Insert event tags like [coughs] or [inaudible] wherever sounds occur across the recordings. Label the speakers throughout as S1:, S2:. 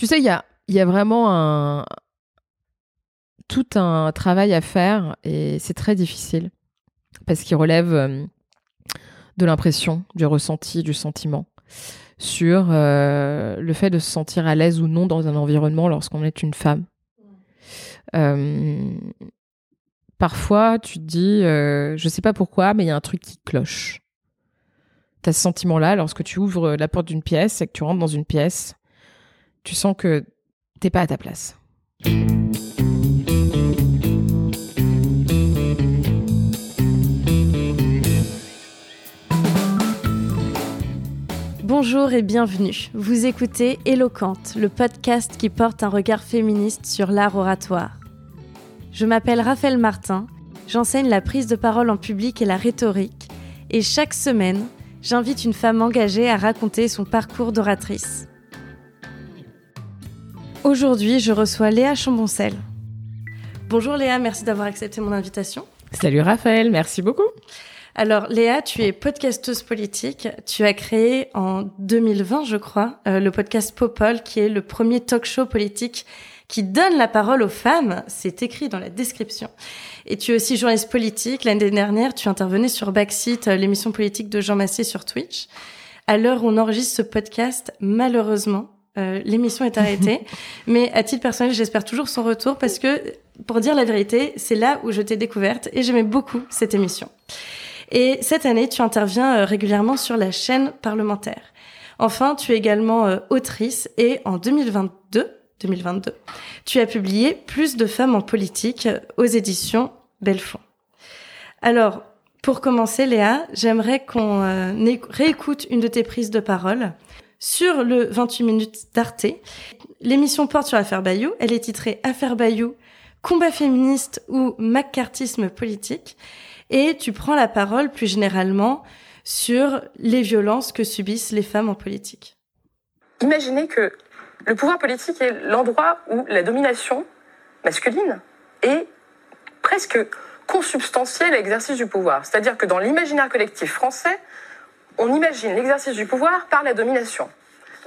S1: Tu sais, il y a, y a vraiment un, tout un travail à faire et c'est très difficile parce qu'il relève euh, de l'impression, du ressenti, du sentiment sur euh, le fait de se sentir à l'aise ou non dans un environnement lorsqu'on est une femme. Euh, parfois, tu te dis, je sais pas pourquoi, mais il y a un truc qui cloche. Tu as ce sentiment-là lorsque tu ouvres la porte d'une pièce et que tu rentres dans une pièce, tu sens que t'es pas à ta place.
S2: Bonjour et bienvenue. Vous écoutez Éloquente, le podcast qui porte un regard féministe sur l'art oratoire. Je m'appelle Raphaël Martin, j'enseigne la prise de parole en public et la rhétorique, et chaque semaine, j'invite une femme engagée à raconter son parcours d'oratrice. Aujourd'hui, je reçois Léa Chamboncel. Bonjour Léa, merci d'avoir accepté mon invitation.
S1: Salut Raphaël, merci beaucoup.
S2: Alors Léa, tu es podcasteuse politique. Tu as créé en 2020, je crois, euh, le podcast Popol, qui est le premier talk show politique qui donne la parole aux femmes. C'est écrit dans la description. Et tu es aussi journaliste politique. L'année dernière, tu intervenais sur Backseat, euh, l'émission politique de Jean Massé sur Twitch. À l'heure où on enregistre ce podcast, malheureusement, euh, l'émission est arrêtée. [laughs] Mais à titre personnel, j'espère toujours son retour parce que, pour dire la vérité, c'est là où je t'ai découverte et j'aimais beaucoup cette émission. Et cette année, tu interviens euh, régulièrement sur la chaîne parlementaire. Enfin, tu es également euh, autrice et en 2022, 2022, tu as publié Plus de femmes en politique euh, aux éditions Belfond. Alors, pour commencer, Léa, j'aimerais qu'on réécoute une de tes prises de parole sur le 28 minutes d'Arte. L'émission porte sur l'affaire Bayou. Elle est titrée Affaire Bayou, combat féministe ou macartisme politique et tu prends la parole plus généralement sur les violences que subissent les femmes en politique.
S3: Imaginez que le pouvoir politique est l'endroit où la domination masculine est presque consubstantielle à l'exercice du pouvoir. C'est-à-dire que dans l'imaginaire collectif français, on imagine l'exercice du pouvoir par la domination.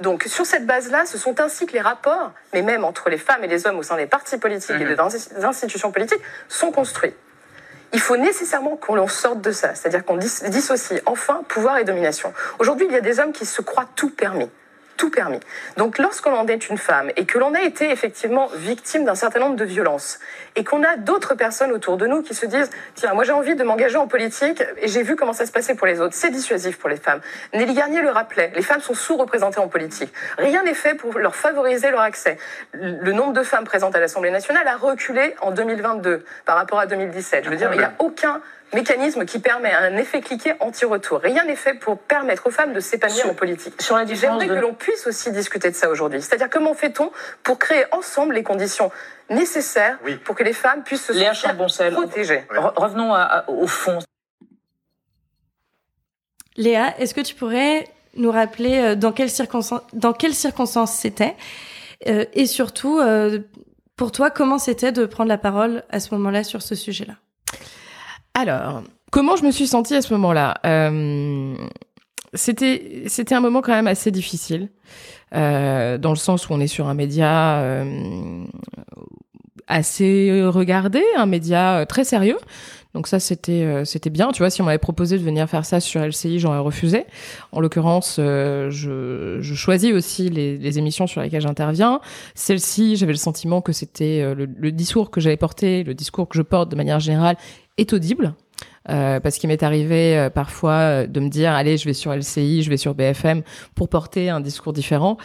S3: Donc sur cette base-là, ce sont ainsi que les rapports, mais même entre les femmes et les hommes au sein des partis politiques et mhm. des institutions politiques, sont construits il faut nécessairement qu'on sorte de ça, c'est-à-dire qu'on dissocie enfin pouvoir et domination. Aujourd'hui, il y a des hommes qui se croient tout permis tout permis. Donc lorsqu'on est une femme et que l'on a été effectivement victime d'un certain nombre de violences et qu'on a d'autres personnes autour de nous qui se disent tiens moi j'ai envie de m'engager en politique et j'ai vu comment ça se passait pour les autres, c'est dissuasif pour les femmes. Nelly Garnier le rappelait, les femmes sont sous-représentées en politique. Rien n'est fait pour leur favoriser leur accès. Le nombre de femmes présentes à l'Assemblée nationale a reculé en 2022 par rapport à 2017. Je veux dire, il n'y a aucun mécanisme qui permet un effet cliqué anti-retour. Rien n'est fait pour permettre aux femmes de s'épanouir en politique. Sur la J'aimerais que l'on puisse aussi discuter de ça aujourd'hui. C'est-à-dire comment fait-on pour créer ensemble les conditions nécessaires pour que les femmes puissent se sentir protégées.
S4: Revenons au fond.
S2: Léa, est-ce que tu pourrais nous rappeler euh, dans quelles circonstances, dans quelles circonstances c'était? Euh, et surtout euh, pour toi comment c'était de prendre la parole à ce moment-là sur ce sujet-là?
S1: Alors, comment je me suis sentie à ce moment-là? Euh, C'était un moment quand même assez difficile, euh, dans le sens où on est sur un média euh, assez regardé, un média très sérieux. Donc ça c'était bien, tu vois. Si on m'avait proposé de venir faire ça sur LCI, j'aurais refusé. En l'occurrence, je, choisis aussi les, les, émissions sur lesquelles j'interviens. Celle-ci, j'avais le sentiment que c'était le, le, discours que j'avais porté, le discours que je porte de manière générale, est audible. Euh, parce qu'il m'est arrivé euh, parfois euh, de me dire allez je vais sur LCI je vais sur BFM pour porter un discours différent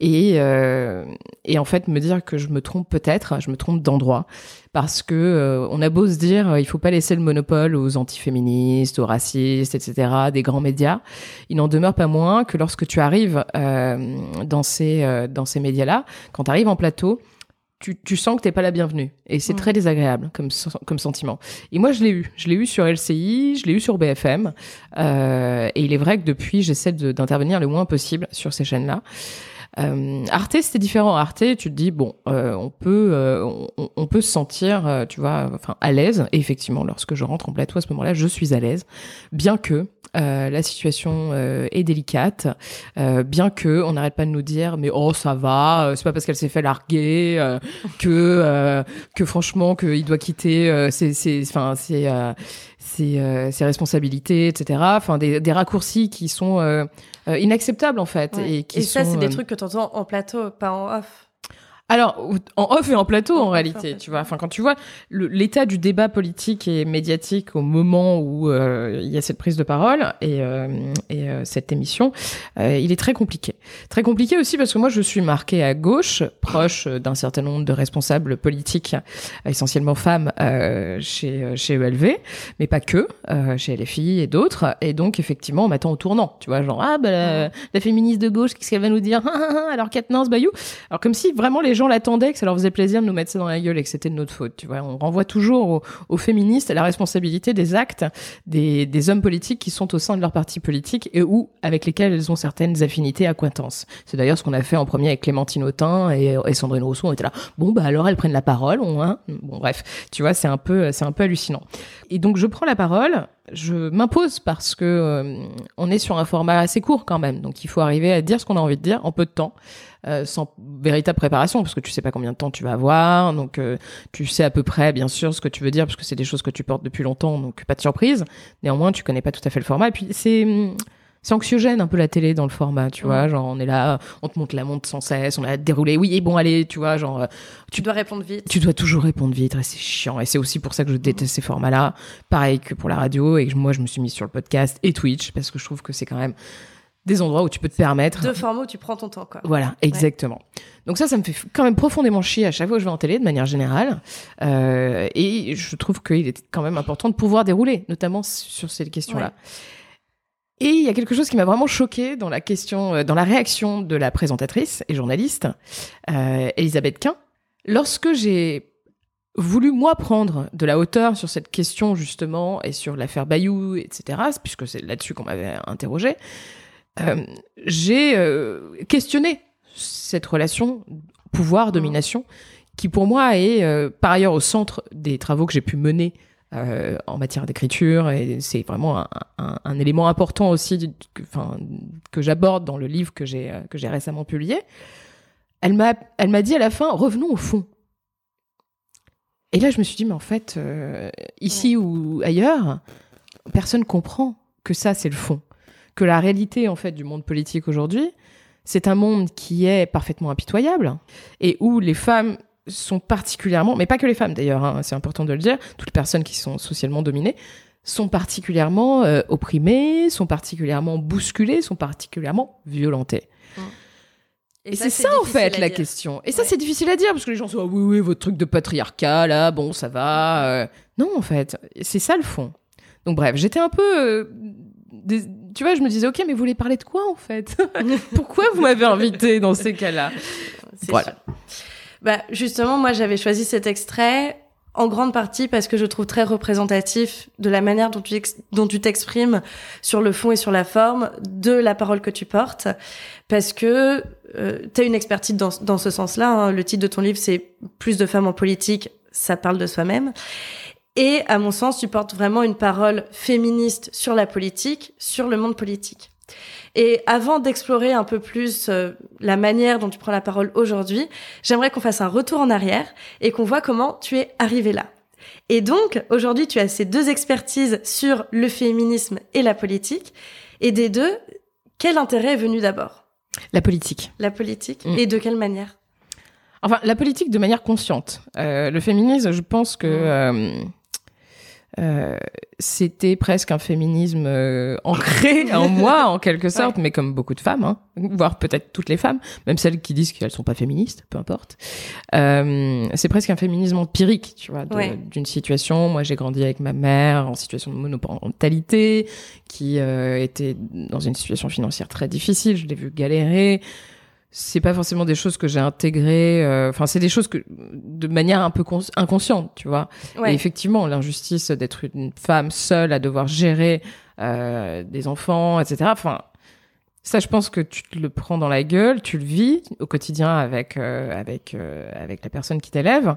S1: et euh, et en fait me dire que je me trompe peut-être je me trompe d'endroit parce que on a beau se dire il faut pas laisser le monopole aux antiféministes aux racistes etc des grands médias il n'en demeure pas moins que lorsque tu arrives dans ces dans ces médias là quand tu arrives en plateau tu, tu sens que t'es pas la bienvenue. Et c'est mm. très désagréable comme, comme sentiment. Et moi, je l'ai eu. Je l'ai eu sur LCI, je l'ai eu sur BFM. Euh, et il est vrai que depuis, j'essaie d'intervenir le moins possible sur ces chaînes-là. Euh, Arte, c'était différent. Arte, tu te dis bon, euh, on peut, euh, on, on peut se sentir, euh, tu vois, enfin à l'aise. Et effectivement, lorsque je rentre en plateau à ce moment-là, je suis à l'aise, bien que la situation euh, est délicate, euh, bien que on n'arrête pas de nous dire mais oh ça va, euh, c'est pas parce qu'elle s'est fait larguer euh, [laughs] que euh, que franchement qu'il doit quitter euh, ses ses ses euh, ses, euh, ses responsabilités, etc. Enfin des, des raccourcis qui sont euh, euh, inacceptables en fait
S2: Ouais.
S1: et qui
S2: ça,
S1: sont,
S2: c'est des
S1: euh,
S2: trucs que tu entends en plateau, pas en off.
S1: Alors, en off et en plateau,
S2: En
S1: réalité, tu vois. Enfin, quand tu vois l'état du débat politique et médiatique au moment où euh, il y a cette prise de parole et, euh, et euh, cette émission, il est très compliqué. Très compliqué aussi parce que moi, je suis marquée à gauche, proche d'un certain nombre de responsables politiques, essentiellement femmes, chez, chez ELV, mais pas que, chez LFI et d'autres. Et donc, effectivement, on m'attend au tournant, tu vois, genre, ah, bah, la, la féministe de gauche, qu'est-ce qu'elle va nous dire? [laughs] Alors, Katniss Bayou alors comme si vraiment les gens l'attendaient, que ça leur faisait plaisir de nous mettre ça dans la gueule et que c'était de notre faute, tu vois. On renvoie toujours aux, féministes la responsabilité des actes des, hommes politiques qui sont au sein de leur parti politique et ou avec lesquels elles ont certaines affinités, accointances. C'est d'ailleurs ce qu'on a fait en premier avec Clémentine Autain et, Sandrine Rousseau. On était là, bon bah alors elles prennent la parole, hein? Bon bref, tu vois, c'est un peu, un peu hallucinant. Et donc je prends la parole, je m'impose parce que euh, on est sur un format assez court quand même, donc il faut arriver à dire ce qu'on a envie de dire en peu de temps euh, sans véritable préparation, parce que tu sais pas combien de temps tu vas avoir, donc euh, tu sais à peu près, bien sûr, ce que tu veux dire, parce que c'est des choses que tu portes depuis longtemps, donc pas de surprise. Néanmoins, tu connais pas tout à fait le format. Et puis c'est c'est anxiogène un peu la télé dans le format, tu vois, genre on est là, on te monte la montre sans cesse, on a déroulé, oui, et bon allez, tu vois, genre euh,
S2: Tu dois répondre vite.
S1: tu dois toujours répondre vite, et c'est chiant. Et c'est aussi pour ça que je déteste ces formats-là. Pareil que pour la radio, et que moi, je me suis mise sur le podcast et Twitch, parce que je trouve que c'est quand même des endroits où tu peux te permettre.
S2: Deux formats où tu prends ton temps, quoi.
S1: Voilà, exactement. Donc ça, ça me fait quand même profondément chier à chaque fois que je vais en télé, de manière générale. Euh, et je trouve qu'il est quand même important de pouvoir dérouler, notamment sur ces questions-là. Et il y a quelque chose qui m'a vraiment choqué dans la question, euh, dans la réaction de la présentatrice et journaliste, euh, Elisabeth Quint, lorsque j'ai voulu moi prendre de la hauteur sur cette question justement et sur l'affaire Bayou, etc., puisque c'est là-dessus qu'on m'avait interrogé, j'ai euh, questionné cette relation pouvoir-domination qui pour moi est euh, par ailleurs au centre des travaux que j'ai pu mener euh, en matière d'écriture et c'est vraiment un, un- un élément important aussi du- que, j'aborde dans le livre que j'ai euh, que j'ai récemment publié. Elle m'a elle m'a dit à la fin revenons au fond. Et là je me suis dit mais en fait euh, ici ou ailleurs personne comprend que ça c'est le fond, que la réalité en fait du monde politique aujourd'hui c'est un monde qui est parfaitement impitoyable et où les femmes sont particulièrement, mais pas que les femmes d'ailleurs, hein, c'est important de le dire, toutes les personnes qui sont socialement dominées sont particulièrement euh, opprimées, sont particulièrement bousculées, sont particulièrement violentées. Et, c'est ça, en fait la
S2: dire.
S1: question. Et ça c'est difficile à dire parce que les gens sont ah, oui oui votre truc de patriarcat là bon ça va. euh. Non en fait c'est ça le fond. Donc bref j'étais un peu euh, tu vois je me disais ok mais vous voulez parler de quoi en fait [laughs] Pourquoi vous m'avez invité dans ces cas-là [laughs] Voilà.
S2: sûr. Bah, justement, moi, j'avais choisi cet extrait en grande partie parce que je trouve très représentatif de la manière dont tu ex- dont tu t'exprimes sur le fond et sur la forme de la parole que tu portes parce que tu as une expertise dans, dans ce sens-là. hein. Le titre de ton livre, c'est Plus de femmes en politique, ça parle de soi-même. Et à mon sens, tu portes vraiment une parole féministe sur la politique, sur le monde politique. Et avant d'explorer un peu plus euh, la manière dont tu prends la parole aujourd'hui, j'aimerais qu'on fasse un retour en arrière et qu'on voit comment tu es arrivé là. Et donc, aujourd'hui, tu as ces deux expertises sur le féminisme et la politique. Et des deux, quel intérêt est venu d'abord?
S1: La politique.
S2: La politique
S1: Mm.
S2: Et de quelle manière?
S1: Enfin, la politique de manière consciente. Euh, le féminisme, je pense que euh, euh, c'était presque un féminisme euh, ancré en [laughs] moi, en quelque sorte, mais comme beaucoup de femmes, hein, voire peut-être toutes les femmes, même celles qui disent qu'elles sont pas féministes, peu importe. Euh, c'est presque un féminisme empirique, tu vois,
S2: Ouais.
S1: d'une situation. Moi, j'ai grandi avec ma mère en situation de monoparentalité, qui euh, était dans une situation financière très difficile. Je l'ai vu galérer c'est pas forcément des choses que j'ai intégrées. euh, Enfin, c'est des choses que de manière un peu cons- inconsciente, tu vois. Et effectivement, l'injustice d'être une femme seule à devoir gérer euh, des enfants, etc. Enfin, Ça, je pense que tu te le prends dans la gueule, tu le vis au quotidien avec, euh, avec, avec la personne qui t'élève.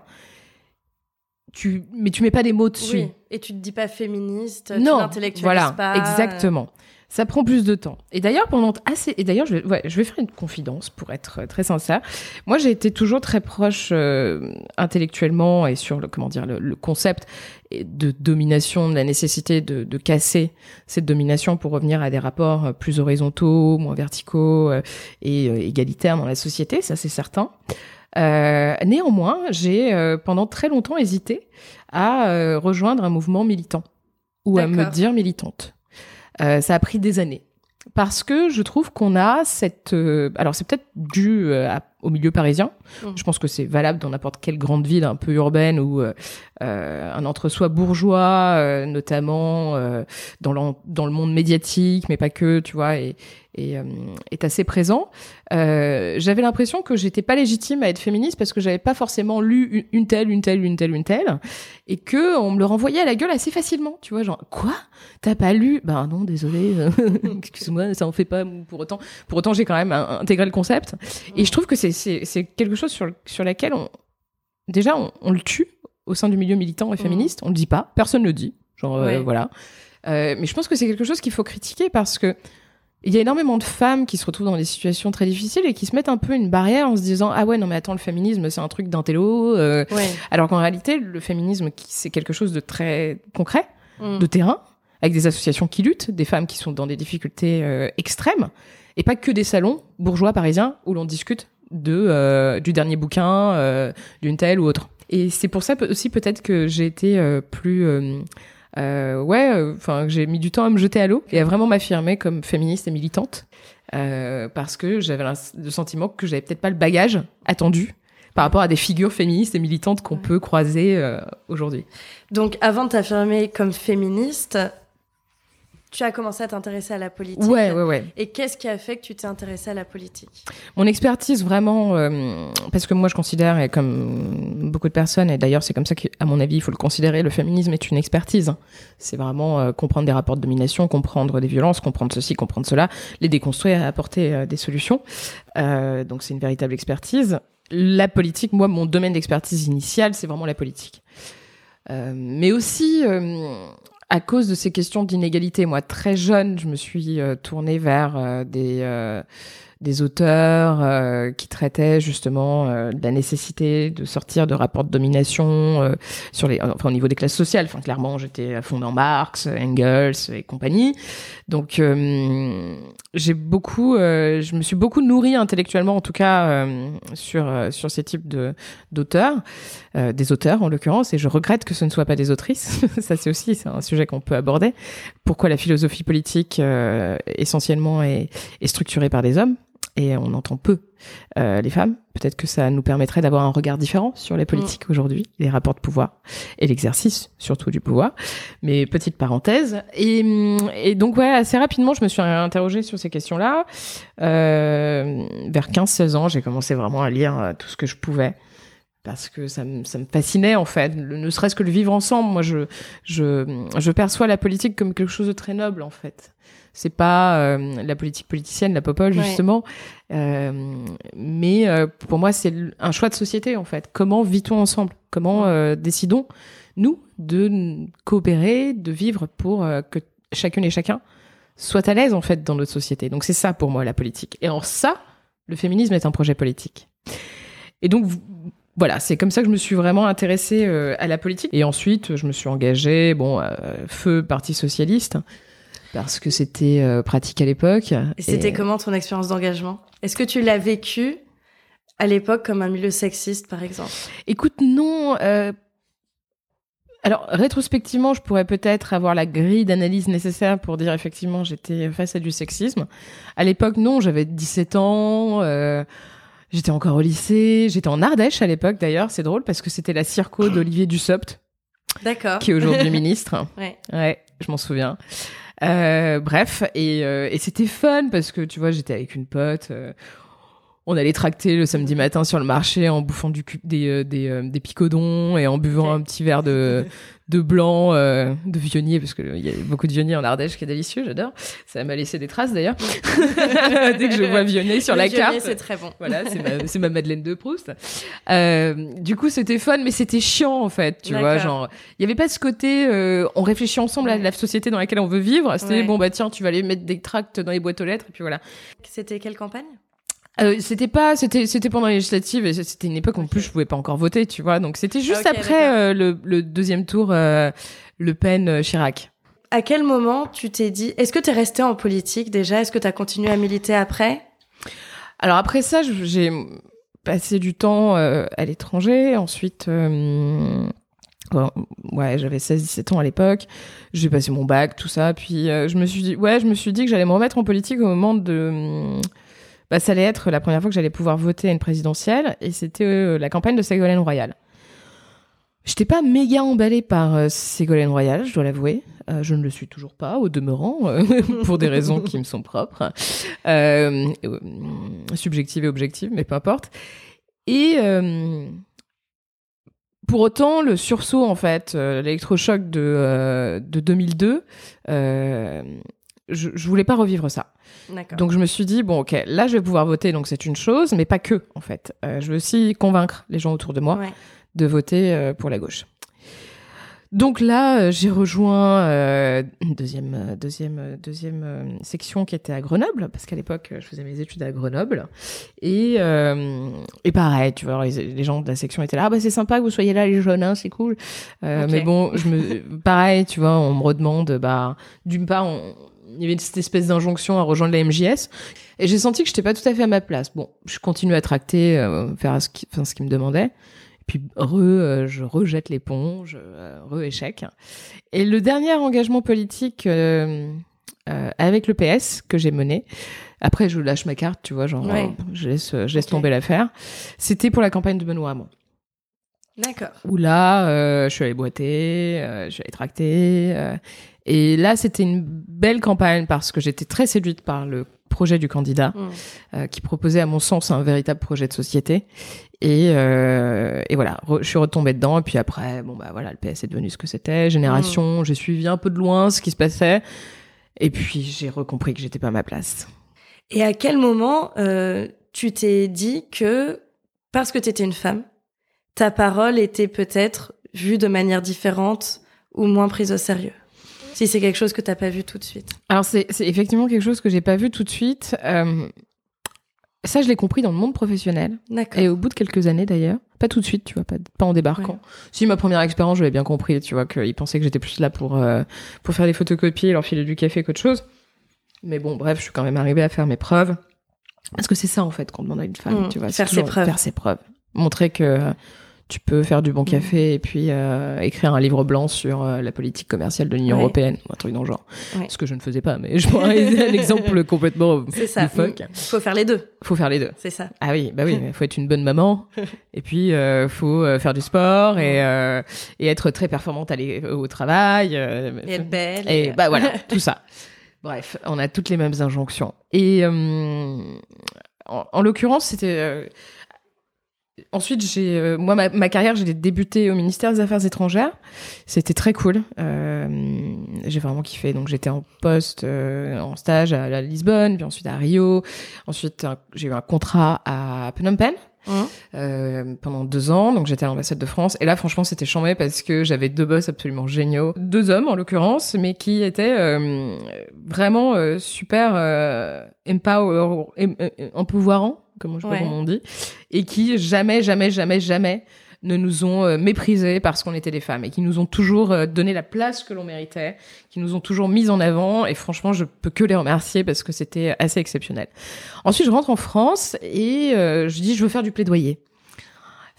S1: Tu, mais tu mets pas des mots dessus.
S2: Oui. Et tu te dis pas féministe, tu
S1: non,
S2: l'intellectualises
S1: voilà,
S2: pas.
S1: exactement. Ça prend plus de temps. Et d'ailleurs, pendant assez, et d'ailleurs, je vais, ouais, je vais faire une confidence pour être euh, très sincère. Moi, j'ai été toujours très proche euh, intellectuellement et sur le, comment dire, le, le concept de domination, de la nécessité de, de, casser cette domination pour revenir à des rapports euh, plus horizontaux, moins verticaux euh, et euh, égalitaires dans la société. Ça, c'est certain. Euh, néanmoins, j'ai euh, pendant très longtemps hésité à euh, rejoindre un mouvement militant ou à me dire militante. Euh, ça a pris des années parce que je trouve qu'on a cette. euh, alors c'est peut-être dû euh, à- au milieu parisien.
S2: Mm.
S1: Je pense que c'est valable dans n'importe quelle grande ville un peu urbaine ou un entre-soi bourgeois, notamment dans, dans le monde médiatique, mais pas que, tu vois, et, euh, est assez présent. Euh, j'avais l'impression que j'étais pas légitime à être féministe parce que j'avais pas forcément lu une, telle, une telle, une telle, une telle, et que on me le renvoyait à la gueule assez facilement, tu vois, genre quoi? T'as pas lu? Ben non, désolé, [laughs] excuse-moi, ça en fait pas pour autant. Pour autant, j'ai quand même intégré le concept, et je trouve que c'est quelque chose sur sur laquelle on déjà on, on le tue au sein du milieu militant et féministe, on le dit pas, personne le dit, genre euh, voilà. Euh, mais je pense que c'est quelque chose qu'il faut critiquer parce que il y a énormément de femmes qui se retrouvent dans des situations très difficiles et qui se mettent un peu une barrière en se disant ah ouais non mais attends le féminisme c'est un truc d'intello euh,
S2: Ouais.
S1: alors qu'en réalité le féminisme c'est quelque chose de très concret
S2: Mm.
S1: de terrain avec des associations qui luttent des femmes qui sont dans des difficultés euh, extrêmes et pas que des salons bourgeois parisiens où l'on discute de euh, du dernier bouquin euh, d'une telle ou autre et c'est pour ça aussi peut-être que j'ai été plus ouais, enfin, j'ai mis du temps à me jeter à l'eau et à vraiment m'affirmer comme féministe et militante euh, parce que j'avais le sentiment que j'avais peut-être pas le bagage attendu par rapport à des figures féministes et militantes qu'on peut croiser euh, aujourd'hui.
S2: Donc, avant de t'affirmer comme féministe, tu as commencé à t'intéresser à la politique.
S1: Ouais, ouais, ouais.
S2: Et qu'est-ce qui a fait que tu t'es intéressée à la politique?
S1: Mon expertise vraiment, euh, parce que moi je considère, et comme beaucoup de personnes, et d'ailleurs c'est comme ça qu'à mon avis il faut le considérer, le féminisme est une expertise. C'est vraiment euh, comprendre des rapports de domination, comprendre des violences, comprendre ceci, comprendre cela, les déconstruire et apporter euh, des solutions. Donc c'est une véritable expertise. La politique, moi mon domaine d'expertise initial, c'est vraiment la politique. Euh, mais aussi euh, à cause de ces questions d'inégalité. Moi, très jeune, je me suis euh, tournée vers euh, des, euh, des auteurs euh, qui traitaient justement euh, de la nécessité de sortir de rapports de domination euh, sur les, enfin, au niveau des classes sociales. Enfin, clairement, j'étais à fond dans Marx, Engels et compagnie. Donc, euh, j'ai beaucoup, euh, je me suis beaucoup nourrie intellectuellement, en tout cas, euh, sur sur ces types de d'auteurs, des auteurs en l'occurrence. Et je regrette que ce ne soient pas des autrices. [laughs] Ça, c'est aussi c'est un sujet qu'on peut aborder. Pourquoi la philosophie politique essentiellement est, est structurée par des hommes? Et on entend peu euh, les femmes. Peut-être que ça nous permettrait d'avoir un regard différent sur les politiques aujourd'hui, les rapports de pouvoir et l'exercice surtout du pouvoir. Mais petite parenthèse. Et, et donc ouais, assez rapidement, je me suis interrogée sur ces questions-là. Euh, vers 15-16 ans, j'ai commencé vraiment à lire euh, tout ce que je pouvais parce que ça me, ça me fascinait en fait, le- ne serait-ce que le vivre ensemble. Moi, je, je, je perçois la politique comme quelque chose de très noble en fait. C'est pas euh, la politique politicienne, la popole
S2: Ouais.
S1: justement, Euh, mais euh, pour moi c'est un choix de société en fait. Comment vit-on ensemble? Comment décidons nous de coopérer, de vivre pour que chacune et chacun soit à l'aise en fait dans notre société. Donc c'est ça pour moi la politique. Et en ça, le féminisme est un projet politique. Et donc voilà, c'est comme ça que je me suis vraiment intéressée à la politique. Et ensuite, je me suis engagée, bon, feu Parti socialiste, parce que c'était euh, pratique à l'époque.
S2: Et c'était comment ton expérience d'engagement? Est-ce que tu l'as vécu à l'époque comme un milieu sexiste, par exemple?
S1: Écoute, non. euh, Alors, rétrospectivement, je pourrais peut-être avoir la grille d'analyse nécessaire pour dire effectivement j'étais face à du sexisme. À l'époque, non, j'avais 17 ans. euh, J'étais encore au lycée, j'étais en Ardèche à l'époque d'ailleurs, c'est drôle parce que c'était la circo d'Olivier Dussopt,
S2: D'accord.
S1: qui est aujourd'hui [laughs] ministre.
S2: Ouais.
S1: Ouais, je m'en souviens. Euh, bref, et, euh, et c'était fun parce que tu vois, j'étais avec une pote. On allait tracter le samedi matin sur le marché en bouffant du des, euh, des, euh, des picodons et en buvant un petit verre de, [laughs] de blanc, euh, de vionnier, parce qu'il y a beaucoup de vionnier en Ardèche qui est délicieux, j'adore. Ça m'a laissé des traces d'ailleurs. [laughs] Dès que je vois vionnet sur
S2: Le
S1: la
S2: vionnet,
S1: carte.
S2: c'est très bon.
S1: Voilà, c'est ma, Madeleine de Proust. Euh, du coup, c'était fun, mais c'était chiant en fait, tu vois. Genre, il y avait pas ce côté, euh, on réfléchit ensemble à la société dans laquelle on veut vivre. C'était
S2: Ouais.
S1: bon bah tiens, tu vas aller mettre des tracts dans les boîtes aux lettres et puis voilà.
S2: C'était quelle campagne?
S1: Euh, c'était pas, c'était, c'était pendant les législatives et c'était une époque où en plus je pouvais pas encore voter, tu vois. Donc c'était juste après euh, le, le deuxième tour, euh, Le Pen Chirac.
S2: À quel moment tu t'es dit Est-ce que tu es resté en politique déjà? Est-ce que tu as continué à militer après?
S1: Alors après ça, j'ai passé du temps à l'étranger. Ensuite, ouais, j'avais 16-17 ans à l'époque. J'ai passé mon bac, tout ça. Puis je me suis dit, ouais, je me suis dit que j'allais me remettre en politique au moment de. Bah, ça allait être la première fois que j'allais pouvoir voter à une présidentielle, et c'était euh, la campagne de Ségolène Royal. J'étais pas méga emballée par euh, Ségolène Royal, je dois l'avouer. Euh, je ne le suis toujours pas, au demeurant, [laughs] pour des raisons qui me sont propres, subjectives et objectives, mais peu importe. Et pour autant, le sursaut, en fait, l'électrochoc de, de 2002, euh, je, je voulais pas revivre ça. Donc je me suis dit bon ok là je vais pouvoir voter donc c'est une chose mais pas que en fait Euh, je veux aussi convaincre les gens autour de moi
S2: Ouais.
S1: de voter euh, pour la gauche. Donc là, euh, j'ai rejoint euh, une deuxième, deuxième, deuxième section qui était à Grenoble, parce qu'à l'époque, je faisais mes études à Grenoble. Et, et pareil, tu vois, les, les gens de la section étaient là, ah bah c'est sympa que vous soyez là, les jeunes, hein, c'est cool. Mais bon, je me, pareil, tu vois, on me redemande, bah, d'une part, on- il y avait cette espèce d'injonction à rejoindre la MJS. Et j'ai senti que j'étais pas tout à fait à ma place. Bon, je continue à tracter, euh, faire ce qui, enfin, ce qui me demandait. Puis re, euh, je rejette l'éponge, euh, re-échec. Et le dernier engagement politique euh, avec le PS que j'ai mené, après je lâche ma carte, tu vois, genre
S2: Ouais.
S1: je laisse, je laisse
S2: Ok.
S1: tomber l'affaire, c'était pour la campagne de Benoît Hamon.
S2: D'accord.
S1: Où là, euh, je suis allée boiter, euh, je suis allée tracter. euh, et là, c'était une belle campagne parce que j'étais très séduite par le projet du candidat
S2: Mm.
S1: euh, qui proposait à mon sens un véritable projet de société. Et, euh, et voilà, re- je suis retombée dedans. Et puis après, bon bah voilà, le PS est devenu ce que c'était. Génération, j'ai suivi un peu de loin ce qui se passait. Et puis j'ai recompris que j'étais pas à ma place.
S2: Et à quel moment euh, tu t'es dit que parce que tu étais une femme, ta parole était peut-être vue de manière différente ou moins prise au sérieux? Si c'est quelque chose que t'as pas vu tout de suite.
S1: Alors c'est effectivement quelque chose que j'ai pas vu tout de suite. Euh, ça, je l'ai compris dans le monde professionnel.
S2: D'accord.
S1: Et au bout de quelques années d'ailleurs, pas tout de suite, tu vois, pas, pas en débarquant.
S2: Ouais.
S1: Si ma première expérience, j'avais bien compris, tu vois, qu'ils pensaient que j'étais plus là pour, euh, pour faire des photocopies et leur filer du café qu'autre chose. Mais bon, bref, je suis quand même arrivée à faire mes preuves. Parce que c'est ça, en fait, qu'on demande à une femme,
S2: Mmh,
S1: tu vois.
S2: faire ses
S1: toujours
S2: preuves.
S1: Faire ses preuves. Montrer que tu peux faire du bon café et puis euh, écrire un livre blanc sur euh, la politique commerciale de l'Union
S2: Ouais.
S1: européenne, ou un truc dans le genre.
S2: Ouais.
S1: Ce que je ne faisais pas, mais [laughs] je prends un exemple complètement [laughs]
S2: C'est ça.
S1: loufoque.
S2: Mm. Faut faire les deux.
S1: Faut faire les deux.
S2: C'est ça.
S1: Ah oui, bah oui, [laughs] il faut être une bonne maman. et puis, euh, faut euh, faire du sport et, et être très performante à aller au travail.
S2: Et être belle.
S1: et bah voilà, tout ça. Bref, on a toutes les mêmes injonctions. Et en, en l'occurrence, c'était. Ensuite, j'ai euh, moi ma, carrière, j'ai débuté au ministère des Affaires étrangères. C'était très cool. Euh, j'ai vraiment kiffé. Donc j'étais en poste, euh, en stage à, Lisbonne, puis ensuite à Rio. Ensuite, j'ai eu un contrat à Phnom Penh
S2: Hum.
S1: euh, pendant deux ans. Donc j'étais à l'ambassade de France. Et là, franchement, c'était chambé parce que j'avais deux boss absolument géniaux, deux hommes en l'occurrence, mais qui étaient euh, vraiment euh, super empower, em- empouvoirants, comme je sais pas
S2: Ouais.
S1: comment on dit, et qui jamais, jamais, jamais, jamais ne nous ont euh, méprisés parce qu'on était des femmes et qui nous ont toujours euh, donné la place que l'on méritait, qui nous ont toujours mis en avant et franchement je peux que les remercier parce que c'était assez exceptionnel. Ensuite je rentre en France et euh, je dis je veux faire du plaidoyer.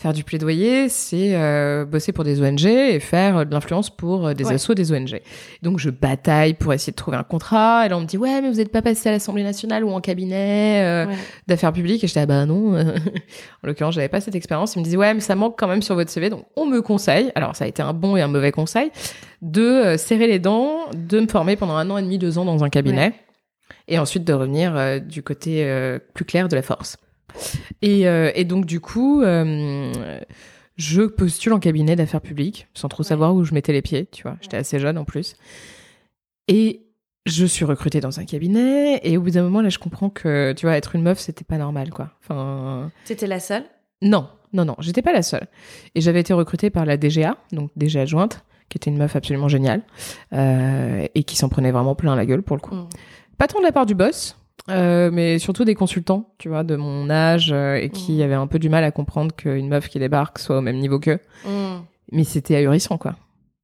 S1: Faire du plaidoyer, c'est euh, bosser pour des ONG et faire de l'influence pour euh, des
S2: Ouais.
S1: assos des ONG. Donc je bataille pour essayer de trouver un contrat. Et là on me dit ouais mais vous n'êtes pas passé à l'Assemblée nationale ou en cabinet euh,
S2: Ouais.
S1: d'affaires publiques? Et j'étais ah bah non. [laughs] en l'occurrence j'avais pas cette expérience. Ils me disaient ouais mais ça manque quand même sur votre CV. Donc on me conseille. Alors ça a été un bon et un mauvais conseil de serrer les dents, de me former pendant un an et demi, deux ans dans un cabinet. Et ensuite de revenir euh, du côté plus clair de la force. Et, euh, et donc, du coup, euh, je postule en cabinet d'affaires publiques, sans trop
S2: Ouais.
S1: savoir où je mettais les pieds, tu vois. J'étais assez jeune en plus. Et je suis recrutée dans un cabinet, et au bout d'un moment, là, je comprends que, tu vois, être une meuf, c'était pas normal, quoi. Enfin,
S2: T'étais la seule?
S1: Non, non, non, j'étais pas la seule. Et j'avais été recrutée par la DGA, donc DG adjointe, qui était une meuf absolument géniale, euh, et qui s'en prenait vraiment plein la gueule pour le coup.
S2: Mm.
S1: Pas tant de la part du boss, euh, mais surtout des consultants, tu vois, de mon âge, euh, et qui
S2: Mm.
S1: avaient un peu du mal à comprendre qu'une meuf qui débarque soit au même niveau qu'eux.
S2: Mm.
S1: Mais c'était ahurissant, quoi.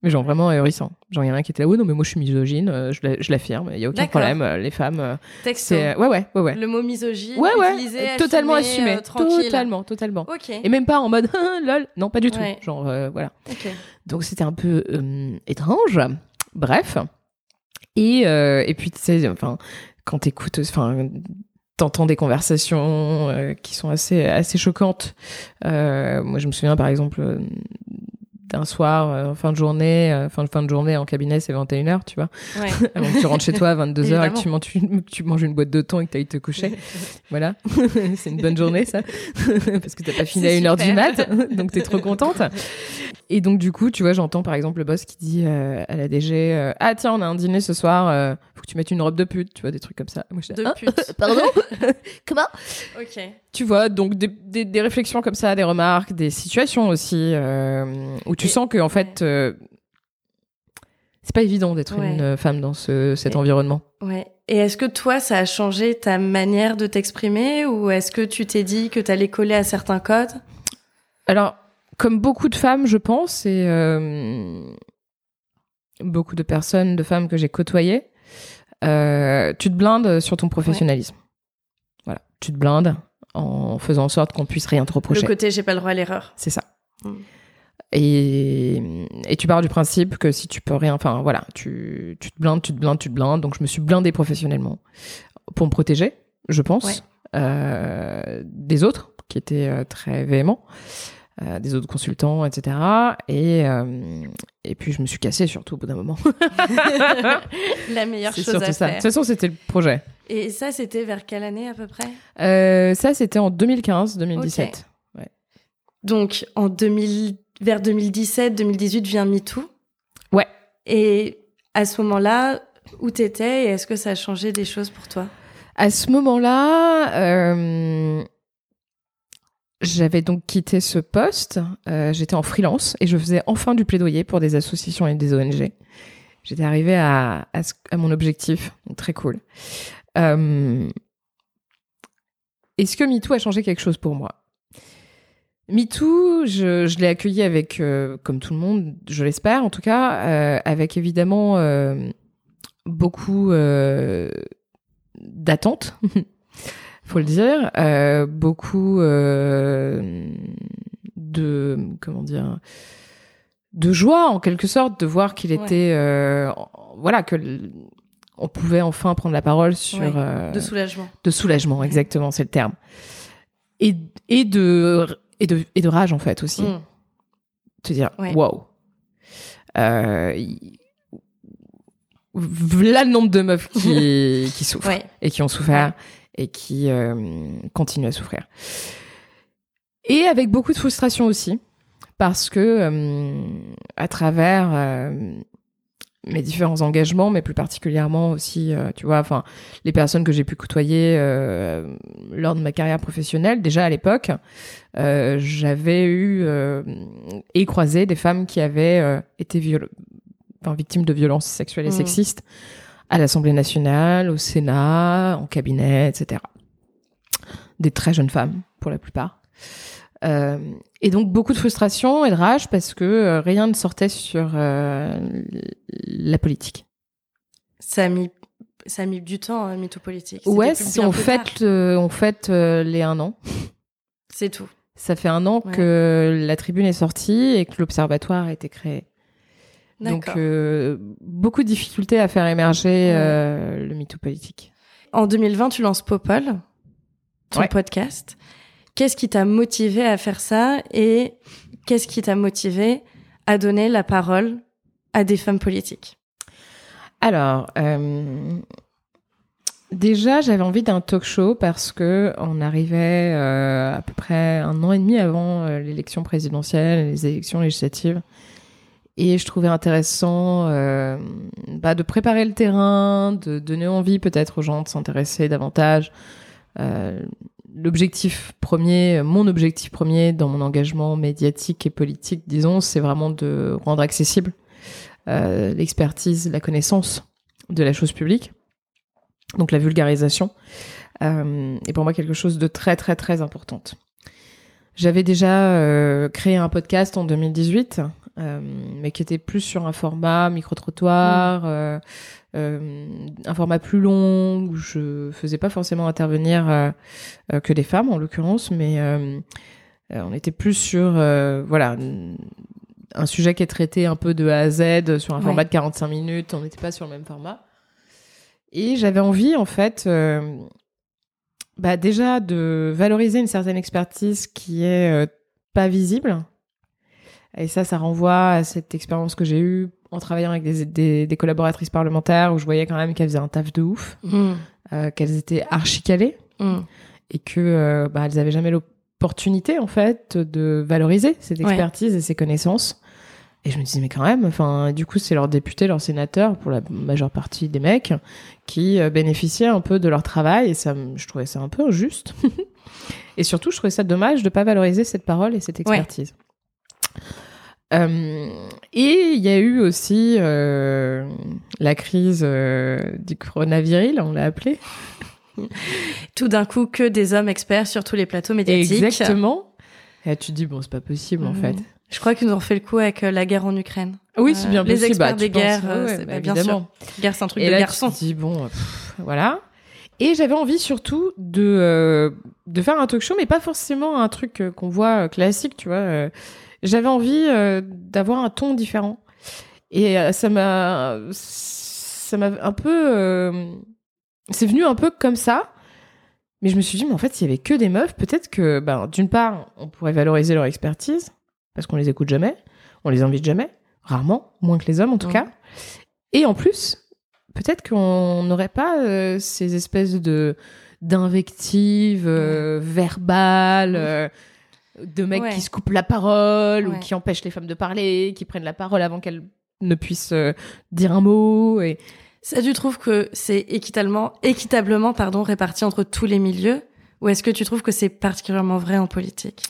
S1: Mais genre vraiment ahurissant. Genre, il y en a un qui était là, oui, non, mais moi je suis misogyne, euh, je la- je l'affirme, il y a aucun problème, euh, les femmes, c'est. Ouais, ouais, ouais, ouais.
S2: Le mot misogyne,
S1: Ouais, ouais,
S2: utilisé,
S1: totalement
S2: assumé,
S1: assumé.
S2: tranquille.
S1: totalement, totalement. Et même pas en mode [laughs] [laughs] lol, non, pas du tout.
S2: Ouais.
S1: Genre, voilà. Donc c'était un peu étrange. Bref. Et, euh, et puis, tu sais, enfin, quand t'écoutes, enfin, t'entends des conversations euh, qui sont assez, assez choquantes. Euh, moi, je me souviens, par exemple, d'un soir, euh, fin de journée, euh, fin, fin de journée en cabinet, c'est 21h, tu vois.
S2: Ouais. [laughs]
S1: Que tu rentres chez toi à 22h et que tu manges, tu, tu manges une boîte de thon et que tu ailles te coucher. [laughs] Voilà. [laughs] c'est une bonne journée, ça. Parce que t'as pas fini à
S2: C'est
S1: 1h du mat. Donc t'es trop contente. Et donc, du coup, tu vois, j'entends par exemple le boss qui dit euh, à la DG euh, Ah, tiens, on a un dîner ce soir, euh, faut que tu mettes une robe de pute, tu vois, des trucs comme ça. Moi, je dis,
S2: De
S1: Ah,
S2: pute.
S1: Pardon Comment
S2: ok.
S1: Tu vois, donc des, des, des réflexions comme ça, des remarques, des situations aussi, euh, où tu
S2: Et-
S1: sens que, en fait, euh, c'est pas évident d'être
S2: Ouais.
S1: une femme dans ce, cet
S2: Et-
S1: environnement.
S2: Ouais. Et est-ce que toi, ça a changé ta manière de t'exprimer ou est-ce que tu t'es dit que t'allais coller à certains codes?
S1: Alors, comme beaucoup de femmes, je pense, et euh, beaucoup de personnes, de femmes que j'ai côtoyées, euh, tu te blindes sur ton professionnalisme. Voilà, tu te blindes en faisant en sorte qu'on puisse rien te reprocher.
S2: Le côté j'ai pas le droit à l'erreur.
S1: C'est ça.
S2: Mm.
S1: Et, et tu pars du principe que si tu peux rien, enfin voilà, tu, tu te blindes, tu te blindes, tu te blindes. Donc je me suis blindée professionnellement pour me protéger, je pense,
S2: Ouais.
S1: euh, des autres qui étaient euh, très véhéments, euh, des autres consultants, etc. Et, euh, et puis je me suis cassée surtout au bout d'un moment. [laughs]
S2: La meilleure chose à
S1: ça. De
S2: faire.
S1: toute façon, c'était le projet.
S2: Et ça, c'était vers quelle année à peu près?
S1: Euh, ça, c'était en 2015-2017.
S2: Donc, en 2000, vers 2017-2018 vient MeToo.
S1: Ouais.
S2: Et à ce moment-là, où t'étais et est-ce que ça a changé des choses pour toi?
S1: À ce moment-là, j'avais donc quitté ce poste. euh, J'étais en freelance et je faisais enfin du plaidoyer pour des associations et des ONG. J'étais arrivée à, mon objectif. Très cool. Euh, Est-ce que MeToo a changé quelque chose pour moi? MeToo, je, l'ai accueilli avec, euh, comme tout le monde, je l'espère en tout cas, avec évidemment beaucoup d'attentes, [laughs] faut le dire, euh, beaucoup euh, de comment dire de joie en quelque sorte de voir qu'il
S2: Ouais.
S1: était euh, voilà que on pouvait enfin prendre la parole sur
S2: Ouais, De soulagement.
S1: de soulagement exactement c'est le terme et et de et de et de rage en fait aussi
S2: Mm.
S1: te dire
S2: Ouais.
S1: waouh le nombre de meufs qui [laughs] qui souffrent et qui ont souffert et qui euh, continuent à souffrir. Et avec beaucoup de frustration aussi, parce que euh, à travers euh, mes différents engagements, mais plus particulièrement aussi, euh, tu vois, enfin, les personnes que j'ai pu côtoyer euh, lors de ma carrière professionnelle, déjà à l'époque, euh, j'avais eu et croisé des femmes qui avaient été enfin, victimes de violences sexuelles et
S2: Mhm.
S1: sexistes à l'Assemblée nationale, au Sénat, en cabinet, etc. Des très jeunes femmes, pour la plupart. Euh, et donc beaucoup de frustration et de rage parce que euh, rien ne sortait sur euh, la politique.
S2: Ça a mis, ça a mis du temps, hein, MeToo politique.
S1: Ouais, on fête, euh, on fête les un an.
S2: C'est tout.
S1: Ça fait un an
S2: Ouais.
S1: que la tribune est sortie et que l'observatoire a été créé. Donc euh, beaucoup de difficultés à faire émerger euh, le MeToo politique.
S2: En 2020, tu lances Popol, ton
S1: Ouais.
S2: podcast. Qu'est-ce qui t'a motivé à faire ça et qu'est-ce qui t'a motivé à donner la parole à des femmes politiques?
S1: Alors, euh, Déjà, j'avais envie d'un talk show parce que on arrivait à peu près un an et demi avant l'élection présidentielle, les élections législatives, et je trouvais intéressant euh, bah, de préparer le terrain, de donner envie peut-être aux gens de s'intéresser davantage. Euh, L'objectif premier, mon objectif premier dans mon engagement médiatique et politique, disons, c'est vraiment de rendre accessible euh, l'expertise, la connaissance de la chose publique donc la vulgarisation, est pour moi quelque chose de très très très importante. J'avais déjà créé un podcast en 2018, euh, mais qui était plus sur un format micro-trottoir,
S2: Mm.
S1: euh, euh, un format plus long, où je faisais pas forcément intervenir euh, euh, que des femmes en l'occurrence, mais euh, euh, on était plus sur euh, voilà un sujet qui est traité un peu de A à Z sur un
S2: Ouais.
S1: format de 45 minutes. On n'était pas sur le même format. Et j'avais envie, en fait, euh, bah, déjà de valoriser une certaine expertise qui est euh, pas visible. Et ça, ça renvoie à cette expérience que j'ai eue en travaillant avec des, des, des collaboratrices parlementaires où je voyais quand même qu'elles faisaient un taf de ouf,
S2: Mm.
S1: euh, qu'elles étaient archi calées
S2: Mm.
S1: et que euh, bah, elles avaient jamais l'opportunité en fait de valoriser cette
S2: Ouais.
S1: expertise et ces connaissances. Et je me disais mais quand même, enfin du coup c'est leurs députés, leurs sénateurs pour la majeure partie des mecs qui euh, bénéficiaient un peu de leur travail et ça, je trouvais ça un peu injuste. [laughs] et surtout je trouvais ça dommage de pas valoriser cette parole et cette expertise. Euh, et il y a eu aussi euh, la crise euh, du coronavirus, on l'a appelé.
S2: Tout d'un coup, que des hommes experts sur tous les plateaux médiatiques.
S1: Exactement. Et tu te dis, bon, c'est pas possible en
S2: Mhm.
S1: fait.
S2: Je crois qu'ils nous ont fait le coup avec la guerre en Ukraine.
S1: Oui, c'est bien
S2: les
S1: possible.
S2: experts
S1: Bah,
S2: des guerres,
S1: ouais, bah,
S2: bien
S1: évidemment.
S2: Guerre, c'est un truc
S1: Et
S2: de
S1: là,
S2: garçon.
S1: tu te dis, bon, pff, voilà. Et j'avais envie surtout de, de faire un talk show, mais pas forcément un truc qu'on voit classique, tu vois. J'avais envie euh, d'avoir un ton différent. Et euh, ça m'a. Ça m'a un peu. euh, C'est venu un peu comme ça. Mais je me suis dit, mais en fait, s'il y avait que des meufs, peut-être que, ben, d'une part, on pourrait valoriser leur expertise, parce qu'on les écoute jamais, on les invite jamais, rarement, moins que les hommes en tout cas. Et en plus, peut-être qu'on n'aurait pas ces espèces de d'invectives verbales, de mecs
S2: Ouais.
S1: qui se coupent la parole
S2: Ouais.
S1: ou qui empêchent les femmes de parler, qui prennent la parole avant qu'elles ne puissent euh, dire un mot. Et
S2: Ça, tu trouves que c'est équitablement, équitablement pardon, réparti entre tous les milieux Ou est-ce que tu trouves que c'est particulièrement vrai en politique?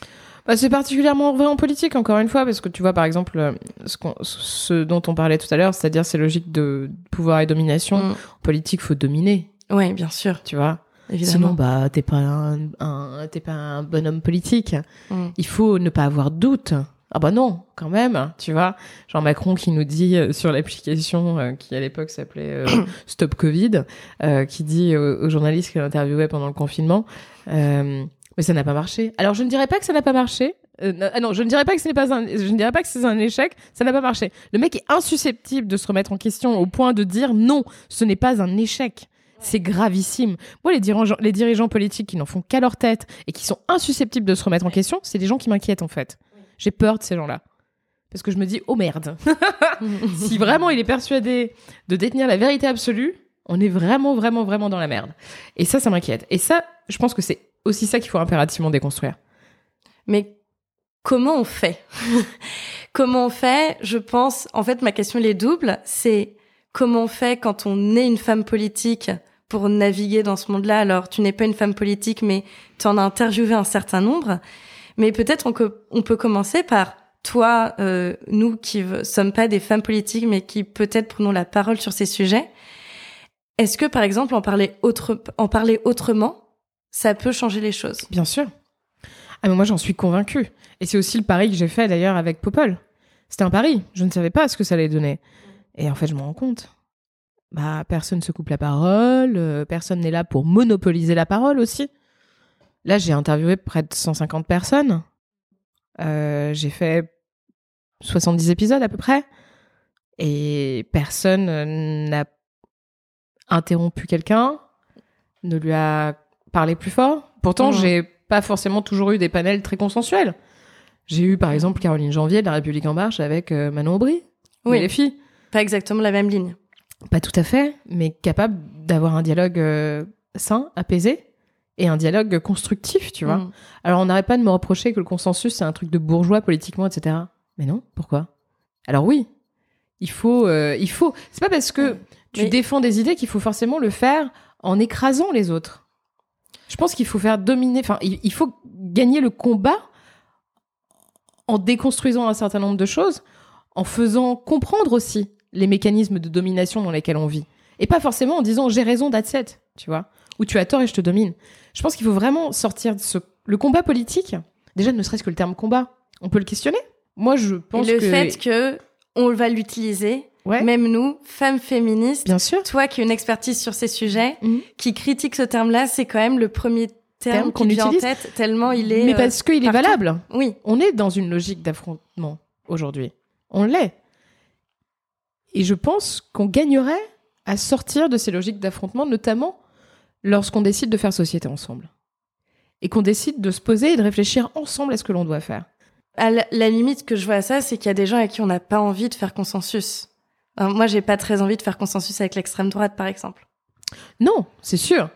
S1: Bah, c'est particulièrement vrai en politique, encore une fois, parce que tu vois, par exemple, euh, ce, qu'on- ce dont on parlait tout à l'heure, c'est-à-dire ces logiques de pouvoir et domination.
S2: Mm.
S1: En politique, faut dominer,
S2: Oui, bien sûr,
S1: tu vois?
S2: Évidemment.
S1: Sinon, bah, t'es pas un, un- t'es pas un bonhomme politique.
S2: Mm.
S1: Il faut ne pas avoir de doute. Ah bah non, quand même, tu vois. Jean Macron qui nous dit euh, sur l'application euh, qui à l'époque s'appelait euh, [coughs] Stop Covid, euh, qui dit aux, aux journalistes qu'il interviewait pendant le confinement, mais ça n'a pas marché. Alors je ne dirais pas que ça n'a pas marché. Non, ah non, je ne dirais pas que ce n'est pas un, je ne dirais pas que c'est un échec. Ça n'a pas marché. Le mec est insusceptible de se remettre en question au point de dire non, ce n'est pas un échec. C'est gravissime. Moi, les dirigeants, les dirigeants politiques qui n'en font qu'à leur tête et qui sont insusceptibles de se remettre en question, c'est des gens qui m'inquiètent en fait. J'ai peur de ces gens-là. Parce que je me dis, oh merde, [laughs] si vraiment il est persuadé de détenir la vérité absolue, on est vraiment, vraiment, vraiment dans la merde. Et ça, ça m'inquiète. Et ça, je pense que c'est aussi ça qu'il faut impérativement déconstruire.
S2: Mais comment on fait? [laughs] Comment on fait? Je pense, en fait, ma question elle est double. C'est comment on fait quand on est une femme politique pour naviguer dans ce monde-là? Alors, tu n'es pas une femme politique, mais tu en as interviewé un certain nombre. Mais peut-être on, peut commencer par toi, euh, nous qui sommes pas des femmes politiques, mais qui peut-être prenons la parole sur ces sujets. Est-ce que, par exemple, en parler, autre, en parler autrement, ça peut changer les choses?
S1: Bien sûr. Ah, mais moi, j'en suis convaincue. Et c'est aussi le pari que j'ai fait d'ailleurs avec Popol. C'était un pari. Je ne savais pas ce que ça allait donner. Et en fait, je me rends compte. Bah, personne se coupe la parole, euh, personne n'est là pour monopoliser la parole aussi. Là, j'ai interviewé près de 150 personnes. Euh, j'ai fait 70 épisodes à peu près. Et personne euh, n'a interrompu quelqu'un, ne lui a parlé plus fort. Pourtant,
S2: Mhm.
S1: j'ai pas forcément toujours eu des panels très consensuels. J'ai eu, par exemple, Caroline Janvier de La République En Marche avec Manon Aubry.
S2: Oui.
S1: les filles.
S2: Pas exactement la même ligne.
S1: Pas tout à fait, mais capable d'avoir un dialogue euh, sain, apaisé, et un dialogue constructif, tu vois.
S2: Mm.
S1: Alors on n'arrête pas de me reprocher que le consensus c'est un truc de bourgeois politiquement, etc. Mais non, pourquoi? Alors oui, il faut, euh, il faut. C'est pas parce que tu
S2: Mais-
S1: défends des idées qu'il faut forcément le faire en écrasant les autres. Je pense qu'il faut faire dominer. Enfin, il faut gagner le combat en déconstruisant un certain nombre de choses, en faisant comprendre aussi les mécanismes de domination dans lesquels on vit, et pas forcément en disant j'ai raison, that's it, tu vois, ou tu as tort et je te domine. Je pense qu'il faut vraiment sortir de ce le combat politique. Déjà, ne serait-ce que le terme combat, on peut le questionner. Moi, je pense
S2: Et le
S1: que
S2: fait que on va l'utiliser,
S1: ouais,
S2: même nous, femmes féministes,
S1: bien sûr.
S2: toi qui as une expertise sur ces sujets,
S1: Mhm.
S2: qui critique ce terme-là, c'est quand même le premier terme,
S1: Terme qu'on utilise.
S2: en tête, tellement il est...
S1: Mais
S2: euh,
S1: parce qu'il est valable.
S2: Oui,
S1: On est dans une logique d'affrontement aujourd'hui. On l'est. Et je pense qu'on gagnerait à sortir de ces logiques d'affrontement, notamment lorsqu'on décide de faire société ensemble. Et qu'on décide de se poser et de réfléchir ensemble à ce que l'on doit faire.
S2: à la, limite que je vois à ça, c'est qu'il y a des gens avec qui on n'a pas envie de faire consensus. Euh, moi, j'ai pas très envie de faire consensus avec l'extrême droite, par exemple.
S1: Non, c'est sûr.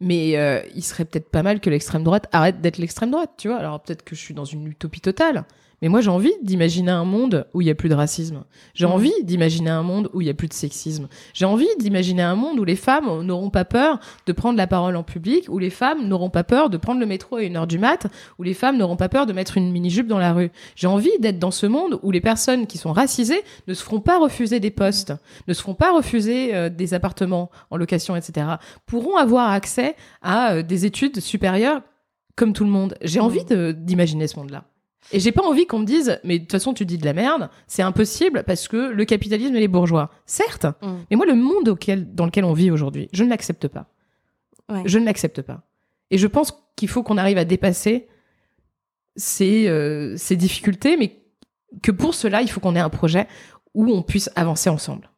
S1: Mais euh, il serait peut-être pas mal que l'extrême droite arrête d'être l'extrême droite, tu vois. Alors peut-être que je suis dans une utopie totale. Mais moi, j'ai envie d'imaginer un monde où il y a plus de racisme. J'ai
S2: Mhm.
S1: envie d'imaginer un monde où il y a plus de sexisme. J'ai envie d'imaginer un monde où les femmes n'auront pas peur de prendre la parole en public, où les femmes n'auront pas peur de prendre le métro à une heure du mat, où les femmes n'auront pas peur de mettre une mini-jupe dans la rue. J'ai envie d'être dans ce monde où les personnes qui sont racisées ne se feront pas refuser des postes, ne se feront pas refuser euh, des appartements en location, etc. Pourront avoir accès à euh, des études supérieures comme tout le monde. J'ai
S2: Mhm.
S1: envie d'imaginer ce monde-là. Et j'ai pas envie qu'on me dise, mais de toute façon, tu dis de la merde, c'est impossible parce que le capitalisme et les bourgeois. Certes,
S2: Mm.
S1: mais moi, le monde auquel, dans lequel on vit aujourd'hui, je ne l'accepte pas.
S2: Ouais.
S1: Je ne l'accepte pas. Et je pense qu'il faut qu'on arrive à dépasser ces, euh, ces difficultés, mais que pour cela, il faut qu'on ait un projet où on puisse avancer ensemble.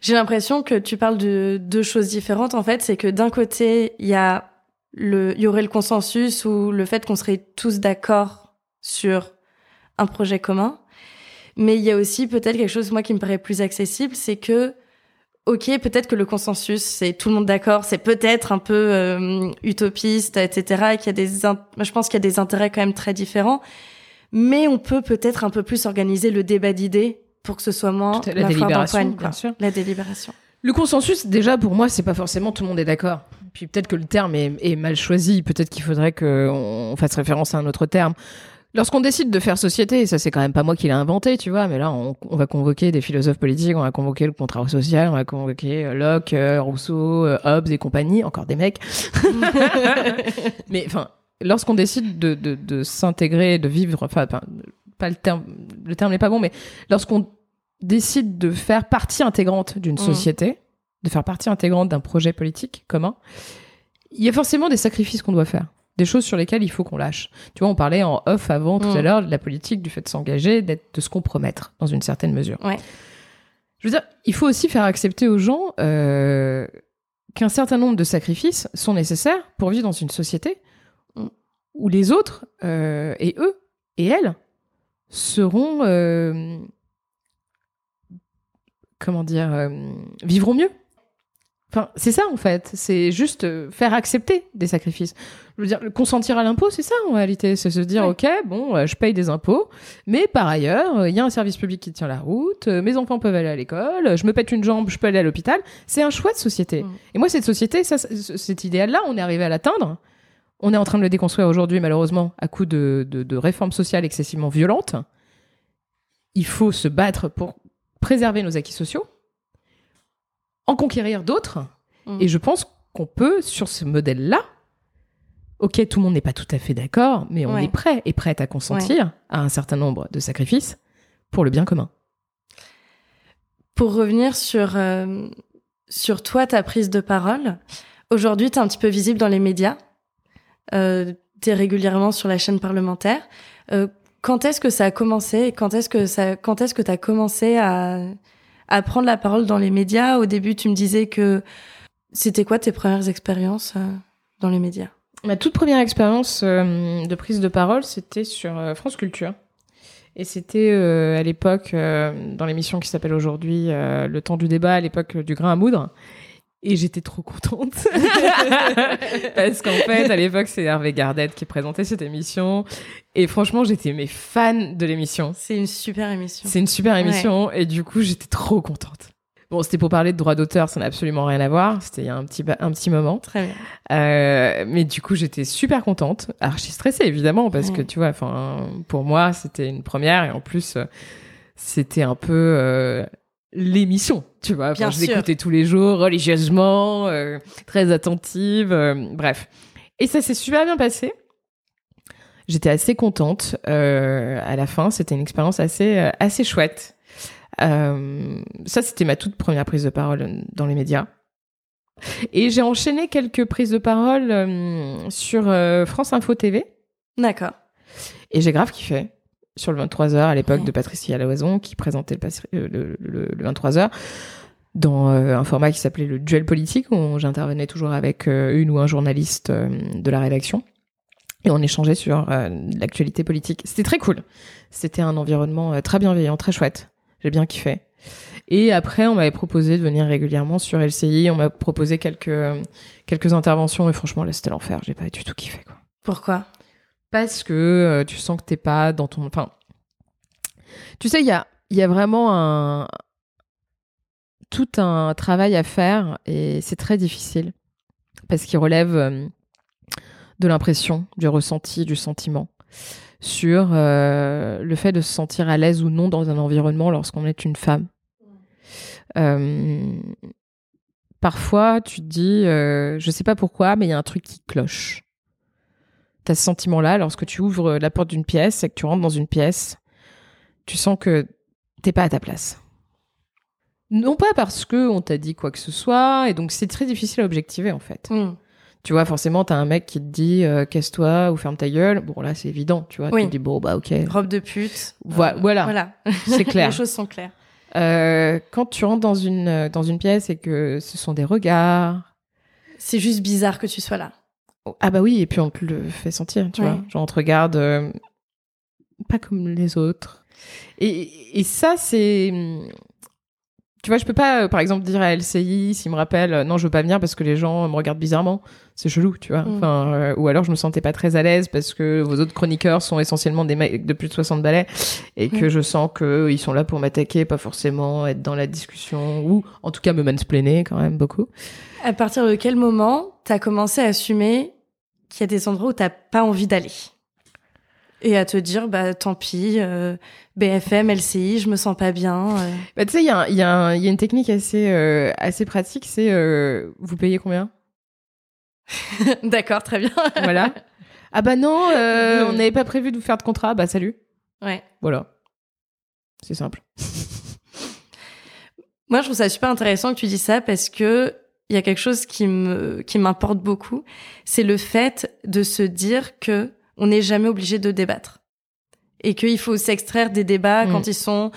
S2: J'ai l'impression que tu parles de deux choses différentes. En fait, c'est que d'un côté, il y a le, il y aurait le consensus ou le fait qu'on serait tous d'accord sur un projet commun. Mais il y a aussi peut-être quelque chose, moi, qui me paraît plus accessible, c'est que, ok, peut-être que le consensus, c'est tout le monde d'accord, c'est peut-être un peu euh, utopiste, etc. Et qu'il y a des, je pense qu'il y a des intérêts quand même très différents. Mais on peut peut-être un peu plus organiser le débat d'idées pour que ce soit moins
S1: la délibération, bien sûr.
S2: La délibération.
S1: Le consensus, déjà, pour moi, c'est pas forcément tout le monde est d'accord. Puis peut-être que le terme est, est mal choisi. Peut-être qu'il faudrait qu'on fasse référence à un autre terme. Lorsqu'on décide de faire société, et ça c'est quand même pas moi qui l'ai inventé, tu vois, mais là on, on va convoquer des philosophes politiques, on va convoquer le contrat social, on va convoquer euh, Locke, euh, Rousseau, euh, Hobbes et compagnie, encore des mecs. [laughs] mais enfin, lorsqu'on décide de, de, de s'intégrer, de vivre, enfin, pas le terme, le terme n'est pas bon, mais lorsqu'on décide de faire partie intégrante d'une
S2: Mhm.
S1: société, de faire partie intégrante d'un projet politique commun, il y a forcément des sacrifices qu'on doit faire, des choses sur lesquelles il faut qu'on lâche. Tu vois, on parlait en off avant tout
S2: Mhm.
S1: à l'heure de la politique, du fait de s'engager, d'être, de se compromettre dans une certaine mesure.
S2: Ouais.
S1: Je veux dire, il faut aussi faire accepter aux gens euh, qu'un certain nombre de sacrifices sont nécessaires pour vivre dans une société
S2: Mm.
S1: où les autres euh, et eux et elles seront euh, comment dire vivront mieux. Enfin, c'est ça en fait. C'est juste euh, faire accepter des sacrifices. Je veux dire, consentir à l'impôt, c'est ça en réalité. C'est se dire, ok, bon, euh, je paye des impôts, mais par ailleurs, euh, il y a un service public qui tient la route, mes enfants peuvent aller à l'école, je me pète une jambe, je peux aller à l'hôpital. C'est un choix de société.
S2: Mm.
S1: Et moi, cette société, ça, cet idéal-là, on est arrivé à l'atteindre. On est en train de le déconstruire aujourd'hui, malheureusement, à coup de, de, de réformes sociales excessivement violentes. Il faut se battre pour préserver nos acquis sociaux, en conquérir d'autres.
S2: Mm.
S1: Et je pense qu'on peut, sur ce modèle-là, ok, tout le monde n'est pas tout à fait d'accord, mais on
S2: Ouais.
S1: est prêt et prête à consentir à un certain nombre de sacrifices pour le bien commun.
S2: Pour revenir sur, euh, sur toi, ta prise de parole, aujourd'hui, tu es un petit peu visible dans les médias. Euh, tu es régulièrement sur la chaîne parlementaire. Euh, quand est-ce que ça a commencé et quand est-ce que ça, quand est-ce que tu as commencé à, à prendre la parole dans les médias Au début, tu me disais que c'était quoi tes premières expériences euh, dans les médias?
S1: Ma toute première expérience euh, de prise de parole, c'était sur euh, France Culture. Et c'était à l'époque, dans l'émission qui s'appelle aujourd'hui Le temps du débat, à l'époque du grain à moudre. Et j'étais trop contente. [laughs] Parce qu'en fait, à l'époque, c'est Hervé Gardette qui présentait cette émission. Et franchement, j'étais mes fan de l'émission.
S2: C'est une super émission.
S1: C'est une super émission. Et du coup, j'étais trop contente. Bon, c'était pour parler de droit d'auteur, ça n'a absolument rien à voir. C'était il y a un petit, un petit moment.
S2: Très bien.
S1: Euh, mais du coup, j'étais super contente, archi stressée évidemment, parce que tu vois, enfin, pour moi, c'était une première et en plus, euh, c'était un peu euh, l'émission, tu vois. Enfin,
S2: Bien
S1: je l'écoutais tous les jours, religieusement, euh, très attentive, euh, bref. Et ça s'est super bien passé. J'étais assez contente euh, à la fin. C'était une expérience assez euh, assez chouette. Ça, c'était ma toute première prise de parole dans les médias. Et j'ai enchaîné quelques prises de parole sur France Info TV.
S2: D'accord.
S1: Et j'ai grave kiffé. Sur le 23h à l'époque
S2: Ouais.
S1: de Patricia Loison, qui présentait le, pas- euh, le, le- le 23h, dans euh, un format qui s'appelait le duel politique, où j'intervenais toujours avec euh, une ou un journaliste euh, de la rédaction. Et on échangeait sur l'actualité politique. C'était très cool. C'était un environnement très bienveillant, très chouette. J'ai bien kiffé. Et après, on m'avait proposé de venir régulièrement sur LCI. On m'a proposé quelques, quelques interventions. Et franchement, là, c'était l'enfer. J'ai pas du tout kiffé, quoi
S2: Pourquoi?
S1: Parce que euh, tu sens que t'es pas dans ton. Enfin, tu sais, il y a, y a vraiment un tout un travail à faire et c'est très difficile parce qu'il relève euh, de l'impression, du ressenti, du sentiment sur euh, le fait de se sentir à l'aise ou non dans un environnement lorsqu'on est une femme. Euh, parfois, tu te dis, je sais pas pourquoi, mais il y a un truc qui cloche. T'as ce sentiment-là lorsque tu ouvres la porte d'une pièce et que tu rentres dans une pièce, tu sens que t'es pas à ta place. Non pas parce que on t'a dit quoi que ce soit, et donc c'est très difficile à objectiver en fait.
S2: Hmm.
S1: Tu vois, forcément, t'as un mec qui te dit euh, casse-toi ou ferme ta gueule. Bon, là, c'est évident, tu vois.
S2: Oui.
S1: Tu te dis bon, bah ok,
S2: Robe de pute. Euh,
S1: voilà.
S2: Voilà. [laughs]
S1: c'est clair.
S2: Les choses sont claires.
S1: Euh, quand tu rentres dans une euh, dans une pièce et que ce sont des regards,
S2: C'est juste bizarre que tu sois là.
S1: Ah bah oui, et puis on te le fait sentir, tu
S2: Ouais.
S1: vois. Genre on te regarde euh, pas comme les autres. Et, et ça, c'est tu vois, je peux pas, euh, par exemple, dire à LCI s'ils me rappellent, euh, non, je veux pas venir parce que les gens me regardent bizarrement. C'est chelou, tu vois.
S2: Mm.
S1: Enfin, euh, ou alors je me sentais pas très à l'aise parce que vos autres chroniqueurs sont essentiellement des mecs de plus de 60 balais et que
S2: Mm.
S1: je sens que ils sont là pour m'attaquer, pas forcément être dans la discussion ou en tout cas me mansplainer quand même beaucoup.
S2: À partir de quel moment t'as commencé à assumer qu'il y a des endroits où t'as pas envie d'aller et à te dire bah tant pis euh, BFM LCI je me sens pas bien euh.
S1: Bah, tu sais, il y a, y, y une technique assez, euh, assez pratique, c'est vous payez combien? [laughs]
S2: D'accord très bien
S1: Voilà. ah bah non, on n'avait pas prévu de vous faire de contrat, bah salut.
S2: ouais
S1: Voilà. C'est simple.
S2: moi je trouve ça super intéressant que tu dis ça parce que il y a quelque chose qui me qui m'importe beaucoup c'est le fait de se dire que on n'est jamais obligé de débattre et qu'il faut s'extraire des débats
S1: Mm.
S2: quand ils sont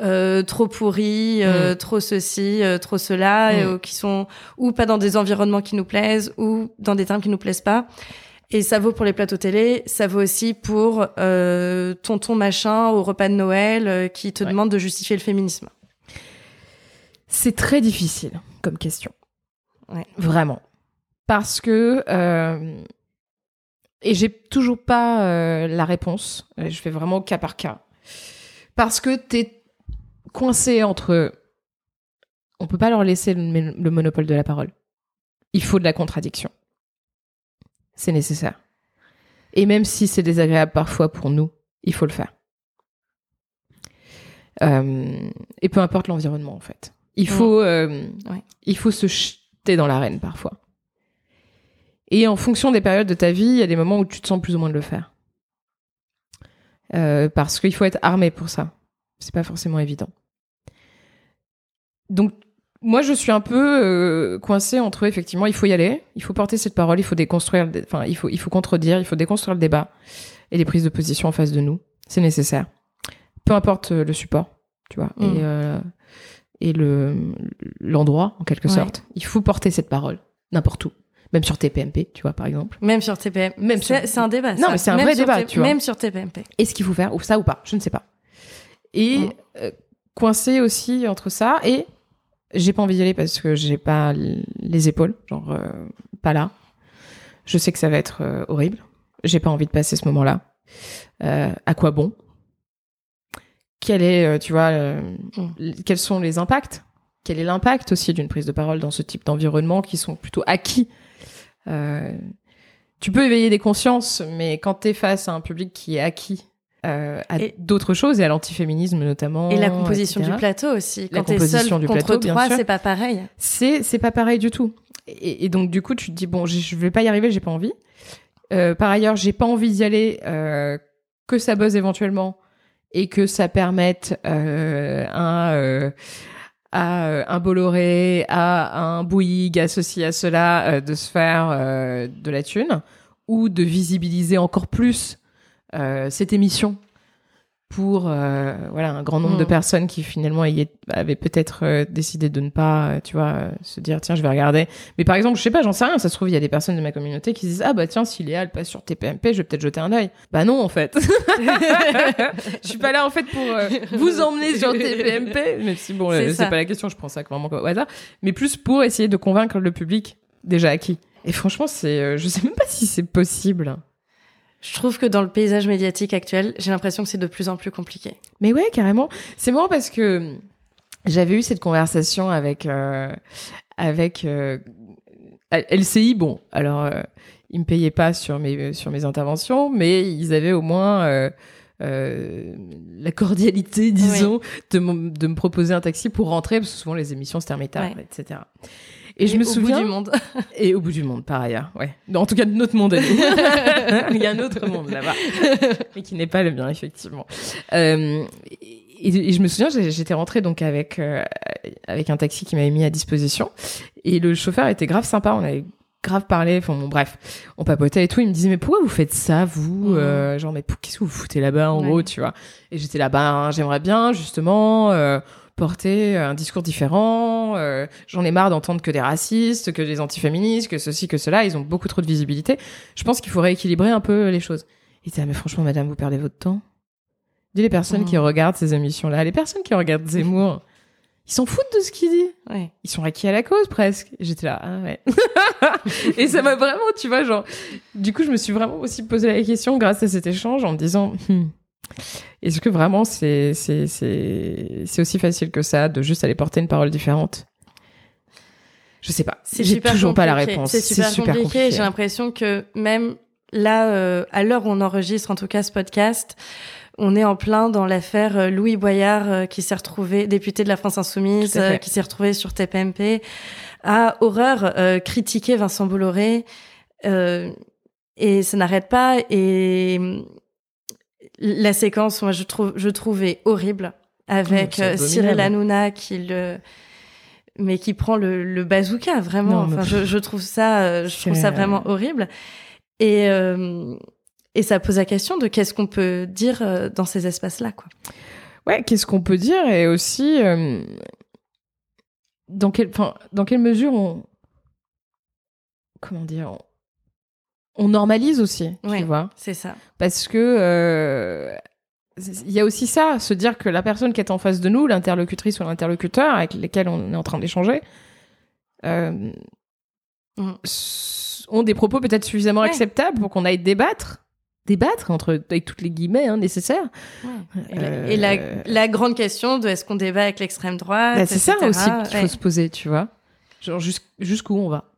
S2: euh, trop pourris, euh, trop ceci, euh, trop cela,
S1: Mm.
S2: qui sont ou pas dans des environnements qui nous plaisent ou dans des termes qui nous plaisent pas. Et ça vaut pour les plateaux télé, ça vaut aussi pour tonton machin au repas de Noël qui te
S1: Ouais.
S2: demande de justifier le féminisme.
S1: C'est très difficile comme question.
S2: Ouais.
S1: Vraiment. Parce que. euh, et j'ai toujours pas euh, la réponse. Euh, Je fais vraiment cas par cas. Parce que t'es coincé entre. On peut pas leur laisser le, le monopole de la parole. Il faut de la contradiction. C'est nécessaire. Et même si c'est désagréable parfois pour nous, il faut le faire. Euh, et peu importe l'environnement, en fait. Il faut, euh,
S2: Ouais.
S1: il faut se dans l'arène parfois. Et en fonction des périodes de ta vie, il y a des moments où tu te sens plus ou moins de le faire. Euh, parce qu'il faut être armé pour ça. C'est pas forcément évident. Donc, moi, je suis un peu euh, coincée entre effectivement, il faut y aller, il faut porter cette parole, il faut déconstruire, enfin, il faut, il faut contredire, il faut déconstruire le débat et les prises de position en face de nous. C'est nécessaire. Peu importe euh, le support, tu vois, et, euh, et le l'endroit en quelque
S2: Ouais.
S1: sorte. Il faut porter cette parole n'importe où, Même sur TPMP, tu vois, par exemple.
S2: Même sur TPM.
S1: Même
S2: c'est,
S1: sur-
S2: un débat.
S1: Non, mais c'est un
S2: Même
S1: vrai débat,
S2: T-
S1: tu vois.
S2: Même sur TPMP.
S1: Est-ce qu'il faut faire ou ça ou pas? Je ne sais pas. Et euh, coincé aussi entre ça et j'ai pas envie d'y aller parce que j'ai pas les épaules, genre euh, pas là. Je sais que ça va être euh, horrible. J'ai pas envie de passer ce moment-là. À quoi bon? Quel est, euh, tu vois, euh,
S2: Mm.
S1: quels sont les impacts? Quel est l'impact aussi d'une prise de parole dans ce type d'environnement qui sont plutôt acquis? Euh, Tu peux éveiller des consciences, mais quand t'es face à un public qui est acquis euh, à d'autres choses et à l'antiféminisme notamment,
S2: Et la composition
S1: etc.,
S2: du plateau aussi.
S1: La
S2: Quand t'es
S1: composition
S2: seul
S1: du
S2: contre
S1: plateau,
S2: trois, c'est pas pareil.
S1: c'est c'est pas pareil du tout. Et, et donc du coup, tu te dis bon, je- je vais pas y arriver, j'ai pas envie. Euh, par ailleurs, j'ai pas envie d'y aller, euh, que ça buzz éventuellement et que ça permette euh, euh, à euh, un Bolloré, à un Bouygues associé à cela de se faire de la thune ou de visibiliser encore plus cette émission pour euh, voilà un grand nombre de
S2: Mm.
S1: personnes qui finalement y est- avaient peut-être euh, décidé de ne pas euh, tu vois euh, se dire tiens je vais regarder. Mais par exemple je sais pas j'en sais rien. Ça se trouve il y a des personnes de ma communauté qui se disent ah bah tiens si Léa elle passe sur TPMP je vais peut-être jeter un œil. Bah non en fait. [laughs] Je suis pas là en fait pour vous emmener sur TPMP même si bon
S2: C'est
S1: pas la question je prends ça vraiment au hasard. Mais plus pour essayer de convaincre le public déjà acquis. Et franchement c'est je sais même pas si c'est possible
S2: Je trouve que dans le paysage médiatique actuel, j'ai l'impression que c'est de plus en plus compliqué.
S1: Mais ouais, carrément. C'est marrant parce que j'avais eu cette conversation avec euh, avec euh, LCI. Bon, alors euh, ils me payaient pas sur mes sur mes interventions, mais ils avaient au moins euh, euh, la cordialité, disons, de, me- de me proposer un taxi pour rentrer, parce que souvent les émissions se terminaient tard, etc. Et, je me
S2: au bout
S1: souviens
S2: du monde. [laughs]
S1: et au bout du monde, par ailleurs, ouais. En tout cas, de notre monde. [laughs] Il y a un autre monde là-bas, [laughs] mais qui n'est pas le mien, effectivement. Euh, et, et je me souviens, j'étais rentrée donc avec euh, avec un taxi qui m'avait mis à disposition, et le chauffeur était grave sympa. On avait grave parlé. Enfin bon, bref, on papotait et tout. Il me disait mais pourquoi vous faites ça, vous. Euh, Genre mais qu'est-ce que vous foutez là-bas en
S2: Ouais.
S1: gros, tu vois Et j'étais là, bah j'aimerais bien justement. euh, porter un discours différent. euh, J'en ai marre d'entendre que des racistes, que des antiféministes, que ceci, que cela. Ils ont beaucoup trop de visibilité. Je pense qu'il faut rééquilibrer un peu les choses. Disait, ah, mais franchement, madame, vous perdez votre temps. Dis les personnes qui regardent ces émissions-là, les personnes qui regardent Zemmour, ils s'en foutent de ce qu'il dit.
S2: Ouais.
S1: Ils sont acquis à la cause presque. Et J'étais là, ah ouais. [laughs] et ça m'a vraiment, tu vois, genre. Du coup, je me suis vraiment aussi posé la question grâce à cet échange en me disant, Hmm, est-ce que vraiment c'est aussi facile que ça de juste aller porter une parole différente? Je sais pas.
S2: C'est
S1: J'ai
S2: super
S1: toujours pas la
S2: compliqué.
S1: réponse.
S2: C'est super, compliqué. J'ai l'impression que même là, euh, à l'heure où on enregistre en tout cas ce podcast, on est en plein dans l'affaire euh, Louis Boyard euh, qui s'est retrouvé député de la France Insoumise, qui s'est retrouvé sur TPMP, à horreur euh, critiquer Vincent Bolloré. Euh, et ça n'arrête pas. Et la séquence, moi, je trouve, je trouvais horrible avec euh, Cyril. Hanouna qui le mais qui prend le, le bazooka vraiment.
S1: Non,
S2: enfin je, je trouve ça euh, je trouve ça vraiment horrible. Et euh, et ça pose la question de qu'est-ce qu'on peut dire dans ces espaces là quoi.
S1: Ouais, qu'est-ce qu'on peut dire et aussi euh, dans quelle, enfin, dans quelle mesure on, comment dire, on, on normalise aussi,
S2: Ouais.
S1: tu vois,
S2: c'est ça
S1: parce que euh, il y a aussi ça, se dire que la personne qui est en face de nous, l'interlocutrice ou l'interlocuteur avec lesquels on est en train d'échanger, euh, s- ont des propos peut-être suffisamment
S2: Ouais.
S1: acceptables pour qu'on aille débattre, débattre entre avec toutes les guillemets hein, nécessaires.
S2: et, la,
S1: Euh,
S2: et la, la grande question de est-ce qu'on débat avec l'extrême droite
S1: Bah, c'est ça aussi qu'il faut se poser, tu vois. Genre jus- jusqu'où on va.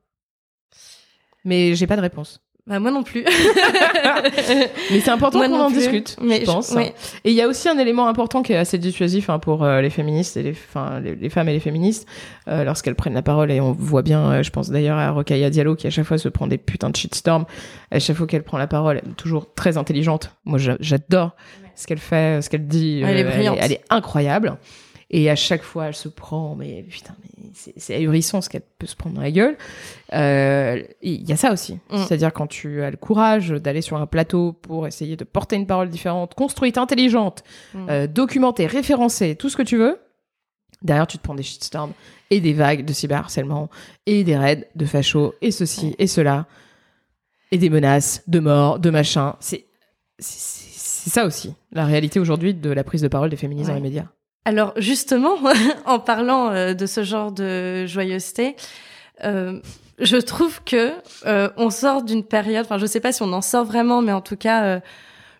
S1: Mais j'ai pas de réponse.
S2: Bah moi non plus [laughs]
S1: Mais c'est important qu'on en
S2: plus.
S1: discute,
S2: mais
S1: je pense.
S2: ouais.
S1: Et il y a aussi un élément important qui est assez dissuasif hein, pour euh, les féministes et les, enfin, les, les femmes et les féministes euh, lorsqu'elles prennent la parole. Et on voit bien, euh, je pense d'ailleurs à Rokhaya Diallo qui à chaque fois se prend des putains de shitstorms. À chaque fois qu'elle prend la parole, elle est toujours très intelligente. Moi, j'a- j'adore ce qu'elle fait, ce qu'elle dit.
S2: Elle est
S1: Euh,
S2: brillante.
S1: Elle est, incroyable. Et à chaque fois, elle se prend, mais putain, mais c'est- ahurissant ce qu'elle peut se prendre dans la gueule. Euh, Il y a ça aussi.
S2: Mm.
S1: C'est-à-dire quand tu as le courage d'aller sur un plateau pour essayer de porter une parole différente, construite, intelligente,
S2: Mm.
S1: euh, documentée, référencée, tout ce que tu veux, Derrière, tu te prends des shitstorms et des vagues de cyberharcèlement et des raids de fachos et ceci et cela et des menaces de mort, de machin. C'est ça aussi, la réalité aujourd'hui de la prise de parole des féministes dans les médias.
S2: Alors justement, [laughs] en parlant euh, de ce genre de joyeuseté, euh, je trouve que euh, on sort d'une période. Enfin, je sais pas si on en sort vraiment, mais en tout cas,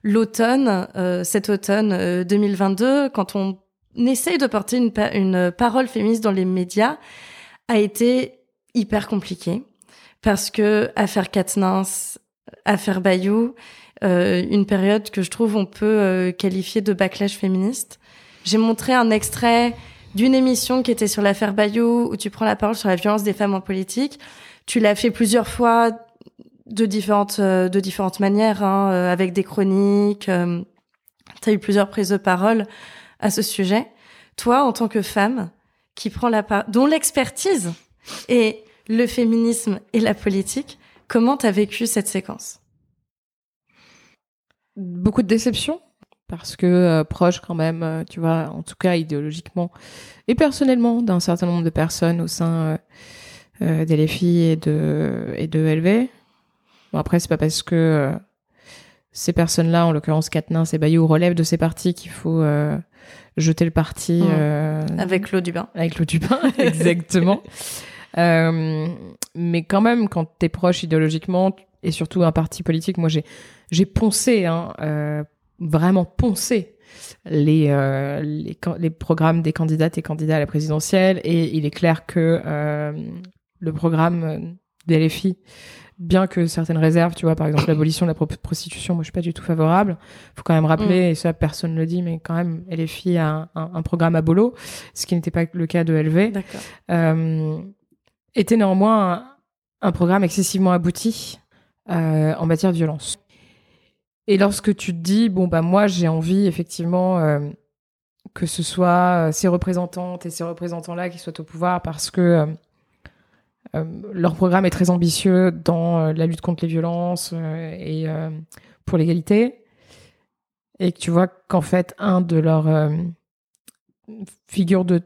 S2: l'automne, cet automne euh, 2022, quand on essaye de porter une, pa- une parole féministe dans les médias, a été hyper compliqué parce que affaire Katnins, affaire Bayou, une période que je trouve on peut qualifier de backlash féministe. J'ai montré un extrait d'une émission qui était sur l'affaire Bayou où tu prends la parole sur la violence des femmes en politique. Tu l'as fait plusieurs fois de différentes euh, de différentes manières, hein, euh, avec des chroniques. Euh, tu as eu plusieurs prises de parole à ce sujet. Toi, en tant que femme qui prend la parole, dont l'expertise est le féminisme et la politique, comment t'as vécu cette séquence?
S1: Beaucoup de déception parce que euh, proche quand même, euh, tu vois, en tout cas idéologiquement et personnellement d'un certain nombre de personnes au sein euh, euh, des LFI et de et de LV. Bon après c'est pas parce que ces personnes-là, en l'occurrence Katnins et Bayou, relèvent de ces partis qu'il faut jeter le parti
S2: Mm.
S1: euh,
S2: avec l'eau du bain
S1: avec l'eau du pain, [laughs] exactement. Mais quand même, quand t'es proche idéologiquement et surtout un parti politique, moi j'ai j'ai poncé, hein, vraiment poncé les, euh, les programmes des candidates et candidats à la présidentielle et il est clair que euh, le programme euh, des LFI bien que certaines réserves, tu vois, par exemple l'abolition de la pro- prostitution, moi je suis pas du tout favorable. Faut quand même rappeler, et ça personne ne le dit, mais quand même LFI a un, un, un programme à bolo, ce qui n'était pas le cas de LV, euh, était néanmoins un, un programme excessivement abouti en matière de violence. Et lorsque tu te dis, bon bah moi j'ai envie effectivement euh, que ce soit euh, ces représentantes et ces représentants-là qui soient au pouvoir parce que euh, leur programme est très ambitieux dans la lutte contre les violences et pour l'égalité. Et que tu vois qu'en fait, un de leurs figures de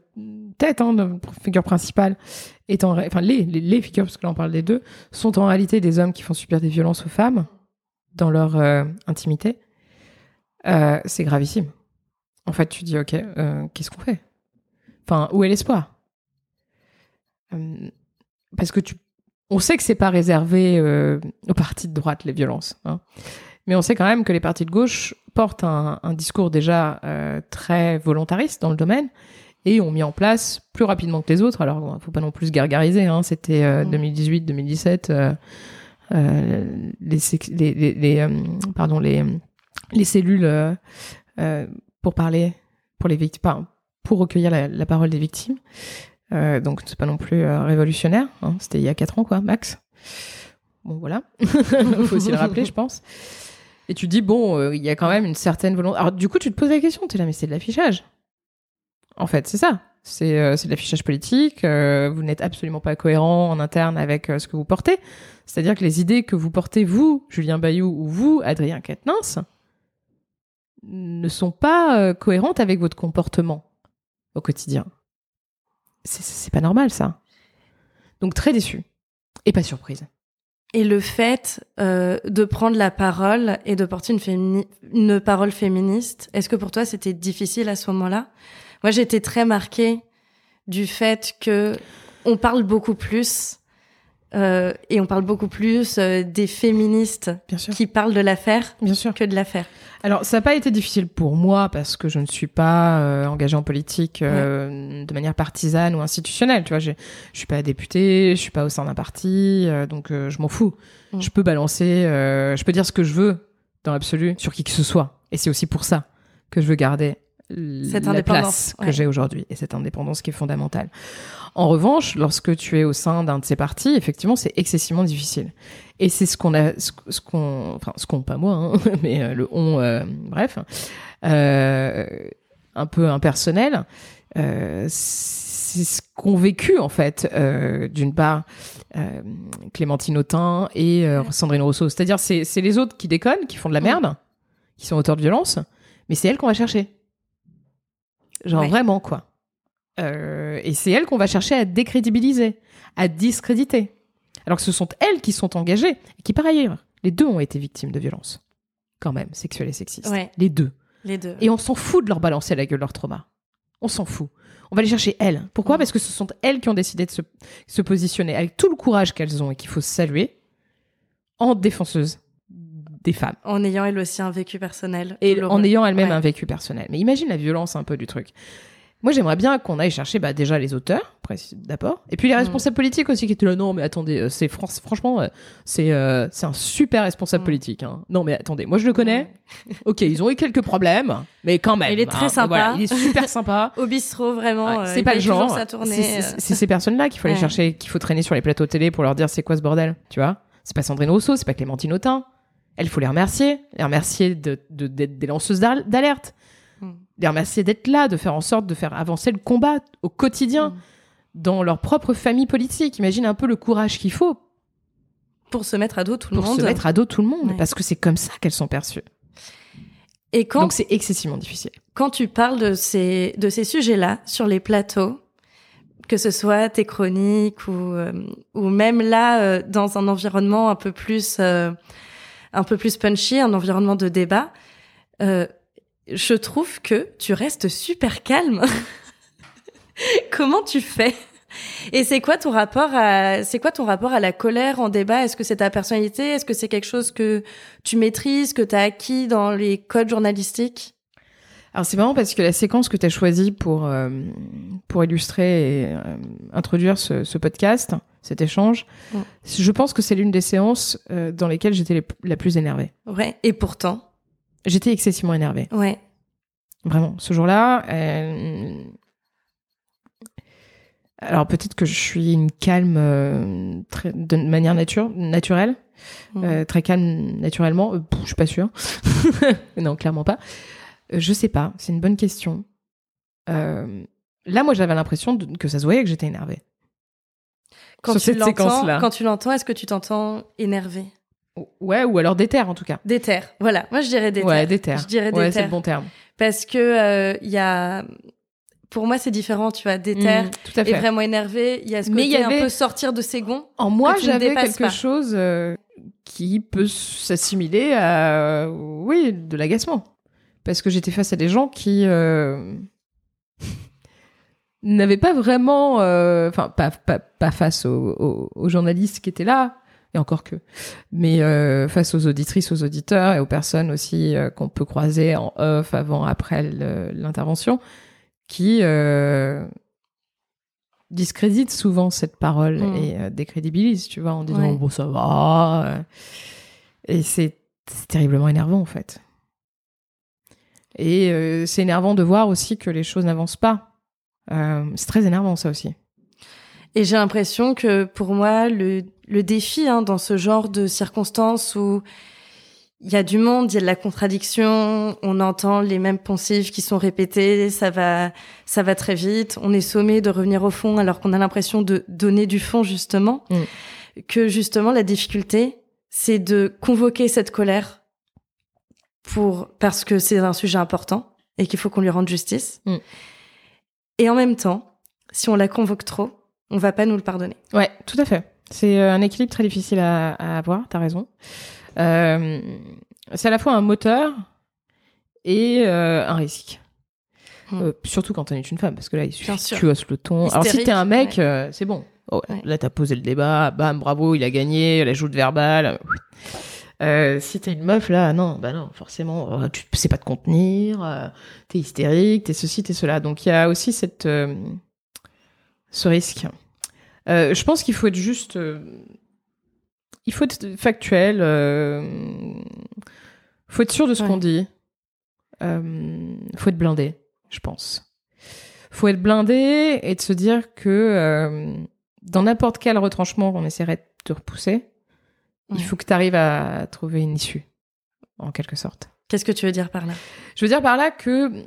S1: tête, hein, de figure principale, est en enfin les, les figures, parce que là on parle des deux, sont en réalité des hommes qui font subir des violences aux femmes dans leur euh, intimité. Euh, c'est gravissime. En fait, tu dis, ok, euh, qu'est-ce qu'on fait? Enfin, où est l'espoir? Euh, Parce que tu, on sait que c'est pas réservé euh, aux partis de droite les violences, hein. mais on sait quand même que les partis de gauche portent un, un discours déjà euh, très volontariste dans le domaine et ont mis en place plus rapidement que les autres. Alors, faut pas non plus se gargariser. Hein, C'était euh,
S2: Mm.
S1: 2018-2017. Euh, les, euh, pardon les les cellules euh, pour parler pour les victimes pour recueillir la, parole des victimes. Donc c'est pas non plus révolutionnaire hein, c'était il y a quatre ans quoi max. Bon voilà. [laughs] Faut aussi le rappeler je pense. Et tu dis bon il y a quand même une certaine volonté. Alors du coup tu te poses la question tu es là mais c'est de l'affichage. En fait c'est ça c'est euh, c'est de l'affichage politique euh, vous n'êtes absolument pas cohérent en interne avec euh, ce que vous portez c'est-à-dire que les idées que vous portez, vous, Julien Bayou, ou vous, Adrien Quatennens, ne sont pas cohérentes avec votre comportement au quotidien. C'est- pas normal, ça. Donc très déçu. Et pas surprise.
S2: Et le fait de prendre la parole et de porter une parole féministe, est-ce que pour toi c'était difficile à ce moment-là? Moi, j'étais très marquée du fait que on parle beaucoup plus euh, et on parle beaucoup plus euh, des féministes
S1: Bien sûr.
S2: qui parlent de l'affaire
S1: Bien sûr.
S2: que de l'affaire.
S1: Alors, ça n'a pas été difficile pour moi parce que je ne suis pas euh, engagée en politique de manière partisane ou institutionnelle. Tu vois, je suis pas députée, je suis pas au sein d'un parti, donc je m'en fous.
S2: Mm.
S1: Je peux balancer, je peux dire ce que je veux dans l'absolu sur qui que ce soit. Et c'est aussi pour ça que je veux garder
S2: Cette
S1: la
S2: indépendance,
S1: place que
S2: ouais.
S1: j'ai aujourd'hui et cette indépendance qui est fondamentale. En revanche, lorsque tu es au sein d'un de ces partis, effectivement, c'est excessivement difficile. Et c'est ce qu'on a, ce ce qu'on, enfin, ce qu'on, pas moi, hein, [laughs] mais euh, le on, euh, bref, euh, un peu impersonnel, c'est ce qu'ont vécu, en fait, d'une part, Clémentine Autain et Sandrine Rousseau. C'est-à-dire, c'est, c'est les autres qui déconnent, qui font de la
S2: Mm.
S1: merde, qui sont auteurs de violence, mais c'est elles qu'on va chercher. Genre
S2: Ouais.
S1: vraiment, quoi. Euh, et c'est elles qu'on va chercher à décrédibiliser, à discréditer. Alors que ce sont elles qui sont engagées, et qui par ailleurs, les deux ont été victimes de violences. Quand même, sexuelles et sexistes.
S2: Ouais.
S1: Les deux.
S2: Les deux.
S1: Et on s'en fout de leur balancer à la gueule leur trauma. On s'en fout. On va les chercher elles. Pourquoi?
S2: Mm.
S1: Parce que ce sont elles qui ont décidé de se, se positionner avec tout le courage qu'elles ont et qu'il faut saluer en défenseuses des femmes.
S2: En ayant elle aussi un vécu personnel.
S1: Et en ayant elle-même
S2: Ouais.
S1: un vécu personnel. Mais imagine la violence un peu du truc. Moi, j'aimerais bien qu'on aille chercher bah, déjà les auteurs, d'abord, et puis les
S2: Mm.
S1: responsables politiques aussi qui étaient là. Non, mais attendez, euh, c'est fran- franchement, euh, c'est euh, c'est un super responsable
S2: Mm.
S1: politique. hein. Non, mais attendez, moi je le connais. [laughs] Ok, ils ont eu quelques problèmes, mais quand même.
S2: Il est très
S1: hein,
S2: sympa.
S1: voilà, il est super sympa. [laughs]
S2: Au bistrot, vraiment.
S1: Ouais,
S2: euh,
S1: c'est pas le genre. C'est- ces personnes-là qu'il faut aller
S2: Ouais.
S1: chercher, qu'il faut traîner sur les plateaux télé pour leur dire c'est quoi ce bordel, tu vois? C'est pas Sandrine Rousseau, c'est pas Clémentine Autain. Elle, faut les remercier, les remercier de- de- d'être des lanceuses d'al- d'alerte,
S2: Mm.
S1: les remercier d'être là, de faire en sorte de faire avancer le combat au quotidien
S2: Mm.
S1: dans leur propre famille politique. Imagine un peu le courage qu'il faut
S2: Pour se mettre à dos tout le
S1: pour
S2: monde.
S1: se mettre à dos tout le monde,
S2: Ouais.
S1: parce que c'est comme ça qu'elles sont perçues.
S2: Et quand,
S1: Donc c'est excessivement difficile.
S2: quand tu parles de ces, de ces sujets-là sur les plateaux, que ce soit tes chroniques ou, euh, ou même là, euh, dans un environnement un peu plus, euh, un peu plus punchy, un environnement de débat, euh, je trouve que tu restes super calme. [laughs] Comment tu fais? Et c'est quoi ton rapport à c'est quoi ton rapport à la colère en débat? Est-ce que c'est ta personnalité? Est-ce que c'est quelque chose que tu maîtrises, que tu as acquis dans les codes journalistiques?
S1: Alors c'est marrant parce que la séquence que tu as choisie pour, euh, pour illustrer et euh, introduire ce, ce podcast, cet échange, je pense que c'est l'une des séances euh, dans lesquelles j'étais les- la plus énervée.
S2: Ouais. Et pourtant,
S1: J'étais excessivement énervée.
S2: ouais.
S1: Vraiment. Ce jour-là, euh, alors peut-être que je suis une calme euh, très, de manière nature, naturelle, très calme naturellement. Pff, je suis pas sûre. [laughs] non, clairement pas. Je sais pas. C'est une bonne question. Là, moi, j'avais l'impression que ça se voyait que j'étais énervée.
S2: Quand
S1: Sur
S2: tu
S1: cette séquence-là.
S2: quand tu l'entends, est-ce que tu t'entends énervé?
S1: Ouais, ou alors déter en tout cas.
S2: Déter. Voilà. Moi, je dirais déter.
S1: Ouais, déter.
S2: Je dirais
S1: Ouais, c'est le bon terme.
S2: Parce que euh, il y a, pour moi, c'est différent. Tu vois, déter
S1: Mm, tout à
S2: et vraiment énervé. Il y a ce
S1: Mais
S2: côté
S1: il y avait-
S2: un peu sortir de ses gonds.
S1: En moi,
S2: que
S1: j'avais quelque
S2: pas.
S1: chose euh, qui peut s'assimiler à, oui, de l'agacement. Parce que j'étais face à des gens qui euh, n'avaient pas vraiment, euh, enfin, pas, pas, pas face aux, aux- aux journalistes qui étaient là, et encore que, mais euh, face aux auditrices, aux auditeurs et aux personnes aussi euh, qu'on peut croiser en off, avant, après l'intervention, qui euh, discréditent souvent cette parole
S2: Mm.
S1: et décrédibilisent, tu vois, en disant
S2: Ouais.
S1: bon ça va. Et c'est terriblement énervant en fait. Et c'est énervant de voir aussi que les choses n'avancent pas. Euh, c'est très énervant ça aussi.
S2: Et j'ai l'impression que pour moi, le, le défi hein, dans ce genre de circonstances où il y a du monde, il y a de la contradiction, on entend les mêmes poncifs qui sont répétés, ça va, ça va très vite, on est sommé de revenir au fond alors qu'on a l'impression de donner du fond justement,
S1: Mm.
S2: que justement la difficulté, c'est de convoquer cette colère pour parce que c'est un sujet important et qu'il faut qu'on lui rende justice.
S1: Mm.
S2: Et en même temps, si on la convoque trop, on va pas nous le pardonner.
S1: Ouais, tout à fait. C'est euh, un équilibre très difficile à, à avoir, t'as raison. Euh, c'est à la fois un moteur et euh, un risque.
S2: Hmm.
S1: Euh, surtout quand on est une femme, parce que là, il suffit que tu hausses le ton. Alors si t'es un mec,
S2: ouais.
S1: c'est bon. Oh,
S2: Ouais.
S1: Là, t'as posé le débat, bam, bravo, il a gagné, la joute verbale. Euh, si t'es une meuf, là, non, bah non, forcément, euh, tu sais pas te contenir, euh, t'es hystérique, t'es ceci, t'es cela. Donc il y a aussi cette, euh, ce risque. Euh, je pense qu'il faut être juste. il faut être factuel. Faut être sûr de ce
S2: Ouais.
S1: qu'on dit. Faut être blindé, je pense. Faut être blindé et de se dire que dans n'importe quel retranchement qu'on essaierait de te
S2: Ouais.
S1: il faut que tu arrives à trouver une issue, en quelque sorte.
S2: Qu'est-ce que tu veux dire par là?
S1: Je veux dire par là que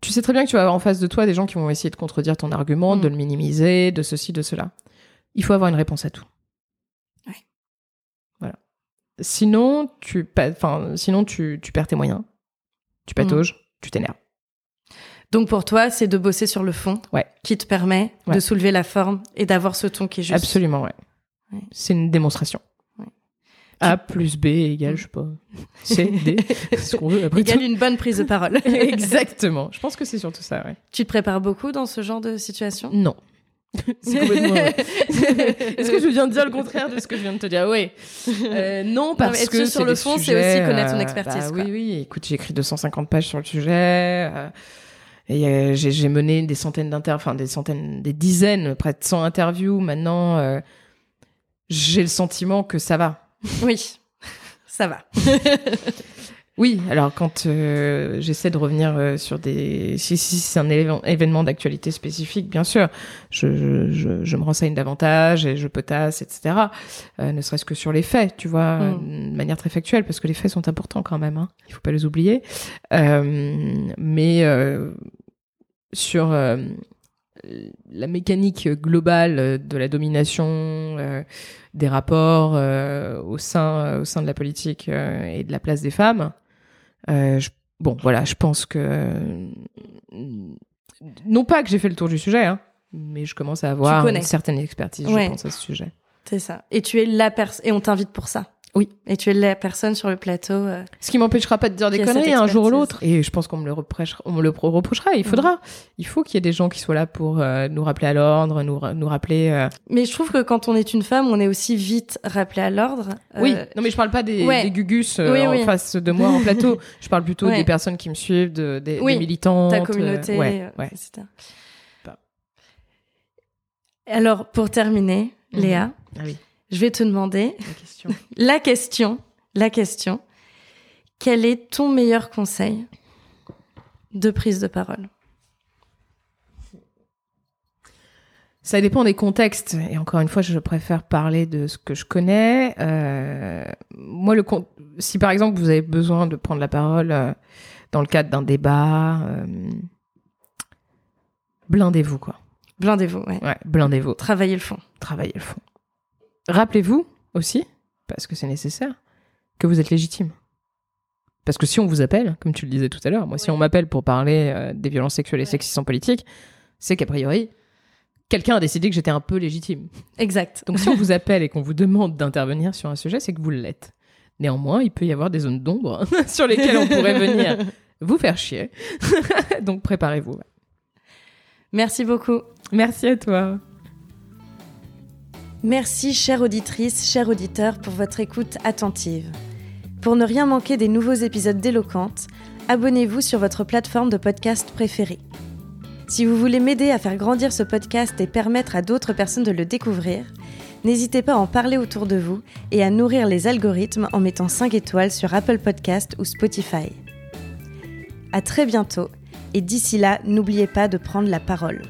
S1: tu sais très bien que tu vas avoir en face de toi des gens qui vont essayer de contredire ton argument,
S2: Mm.
S1: de le minimiser, de ceci, de cela. Il faut avoir une réponse à tout.
S2: Ouais.
S1: Voilà. Sinon, tu, enfin, sinon tu, tu perds tes moyens, tu patauges, tu t'énerves.
S2: Donc pour toi, c'est de bosser sur le fond
S1: Ouais.
S2: qui te permet
S1: Ouais.
S2: de soulever la forme et d'avoir ce ton qui est juste.
S1: Absolument, ouais.
S2: Ouais.
S1: C'est une démonstration. A plus B égale, je sais pas, [laughs] C, D, ce qu'on veut après
S2: Égale
S1: tout.
S2: une bonne prise de parole. [laughs]
S1: Exactement. Je pense que c'est surtout ça, ouais.
S2: tu te prépares beaucoup dans ce genre de situation?
S1: Non. [laughs] c'est complètement vrai. Est-ce que je viens de dire le contraire de ce que je viens de te dire? Oui. Euh, non, parce que
S2: sur le fond, c'est aussi connaître ton
S1: euh,
S2: expertise,
S1: bah
S2: quoi.
S1: oui, oui. Écoute, j'ai écrit 250 pages sur le sujet. euh, et j'ai mené des centaines d'inter, enfin des centaines, des dizaines, près de 100 interviews. Maintenant, j'ai le sentiment que ça va. [laughs]
S2: Oui, ça va. [laughs]
S1: Oui, alors quand euh, j'essaie de revenir euh, sur des... Si, si c'est un événement, d'actualité spécifique, bien sûr, je, je, je, je me renseigne davantage et je potasse, etc. Euh, ne serait-ce que sur les faits, tu vois,
S2: Mm.
S1: de manière très factuelle, parce que les faits sont importants quand même, hein. il faut pas les oublier. Mais sur la mécanique globale de la domination euh, des rapports euh, au sein au sein de la politique euh, et de la place des femmes. Euh, je- bon, voilà, je pense que euh, non pas que j'ai fait le tour du sujet, hein, mais je commence à avoir une certaine expertise,
S2: Ouais.
S1: je pense, à ce sujet.
S2: C'est ça. Et tu es la personne, et on t'invite pour ça.
S1: Oui.
S2: Et tu es la personne sur le plateau. euh,
S1: Ce qui m'empêchera pas de dire des conneries un jour ou l'autre. Et je pense qu'on me le reprochera. On me le pro- reprochera. Il faudra. Il faut qu'il y ait des gens qui soient là pour euh, nous rappeler à l'ordre, nous, ra- nous rappeler. euh,
S2: Mais je trouve que quand on est une femme, on est aussi vite rappelé à l'ordre.
S1: Oui. Non, mais je parle pas des,
S2: ouais.
S1: des gugus
S2: Oui,
S1: en
S2: oui.
S1: face de moi en plateau. [laughs] Je parle plutôt
S2: Ouais.
S1: des personnes qui me suivent, de, des,
S2: Oui,
S1: des militantes.
S2: ta communauté,
S1: ouais,
S2: etc. Alors, pour terminer,
S1: Mhm.
S2: Léa,
S1: Ah oui.
S2: Je vais te demander
S1: La question. [laughs]
S2: la question, la question. Quel est ton meilleur conseil de prise de parole?
S1: Ça dépend des contextes. Et encore une fois, je préfère parler de ce que je connais. Euh, moi, le con- si par exemple vous avez besoin de prendre la parole euh, dans le cadre d'un débat, euh, blindez-vous quoi.
S2: Blindez-vous, ouais.
S1: Ouais, blindez-vous.
S2: Travaillez le fond.
S1: Travaillez le fond. Rappelez-vous aussi, parce que c'est nécessaire, que vous êtes légitime. Parce que si on vous appelle, comme tu le disais tout à l'heure, moi, si on m'appelle pour parler euh, des violences sexuelles et sexistes en politique, c'est qu'a priori, quelqu'un a décidé que j'étais un peu légitime.
S2: Exact.
S1: Donc si on vous appelle et qu'on vous demande d'intervenir sur un sujet, c'est que vous l'êtes. Néanmoins, il peut y avoir des zones d'ombre [laughs] sur lesquelles on pourrait venir [laughs] vous faire chier. [laughs] Donc préparez-vous.
S2: Merci beaucoup.
S1: Merci à toi.
S2: Merci, chère auditrice, chers auditeurs, pour votre écoute attentive. Pour ne rien manquer des nouveaux épisodes d'Éloquente, abonnez-vous sur votre plateforme de podcast préférée. Si vous voulez m'aider à faire grandir ce podcast et permettre à d'autres personnes de le découvrir, n'hésitez pas à en parler autour de vous et à nourrir les algorithmes en mettant 5 étoiles sur Apple Podcast ou Spotify. À très bientôt et d'ici là, n'oubliez pas de prendre la parole.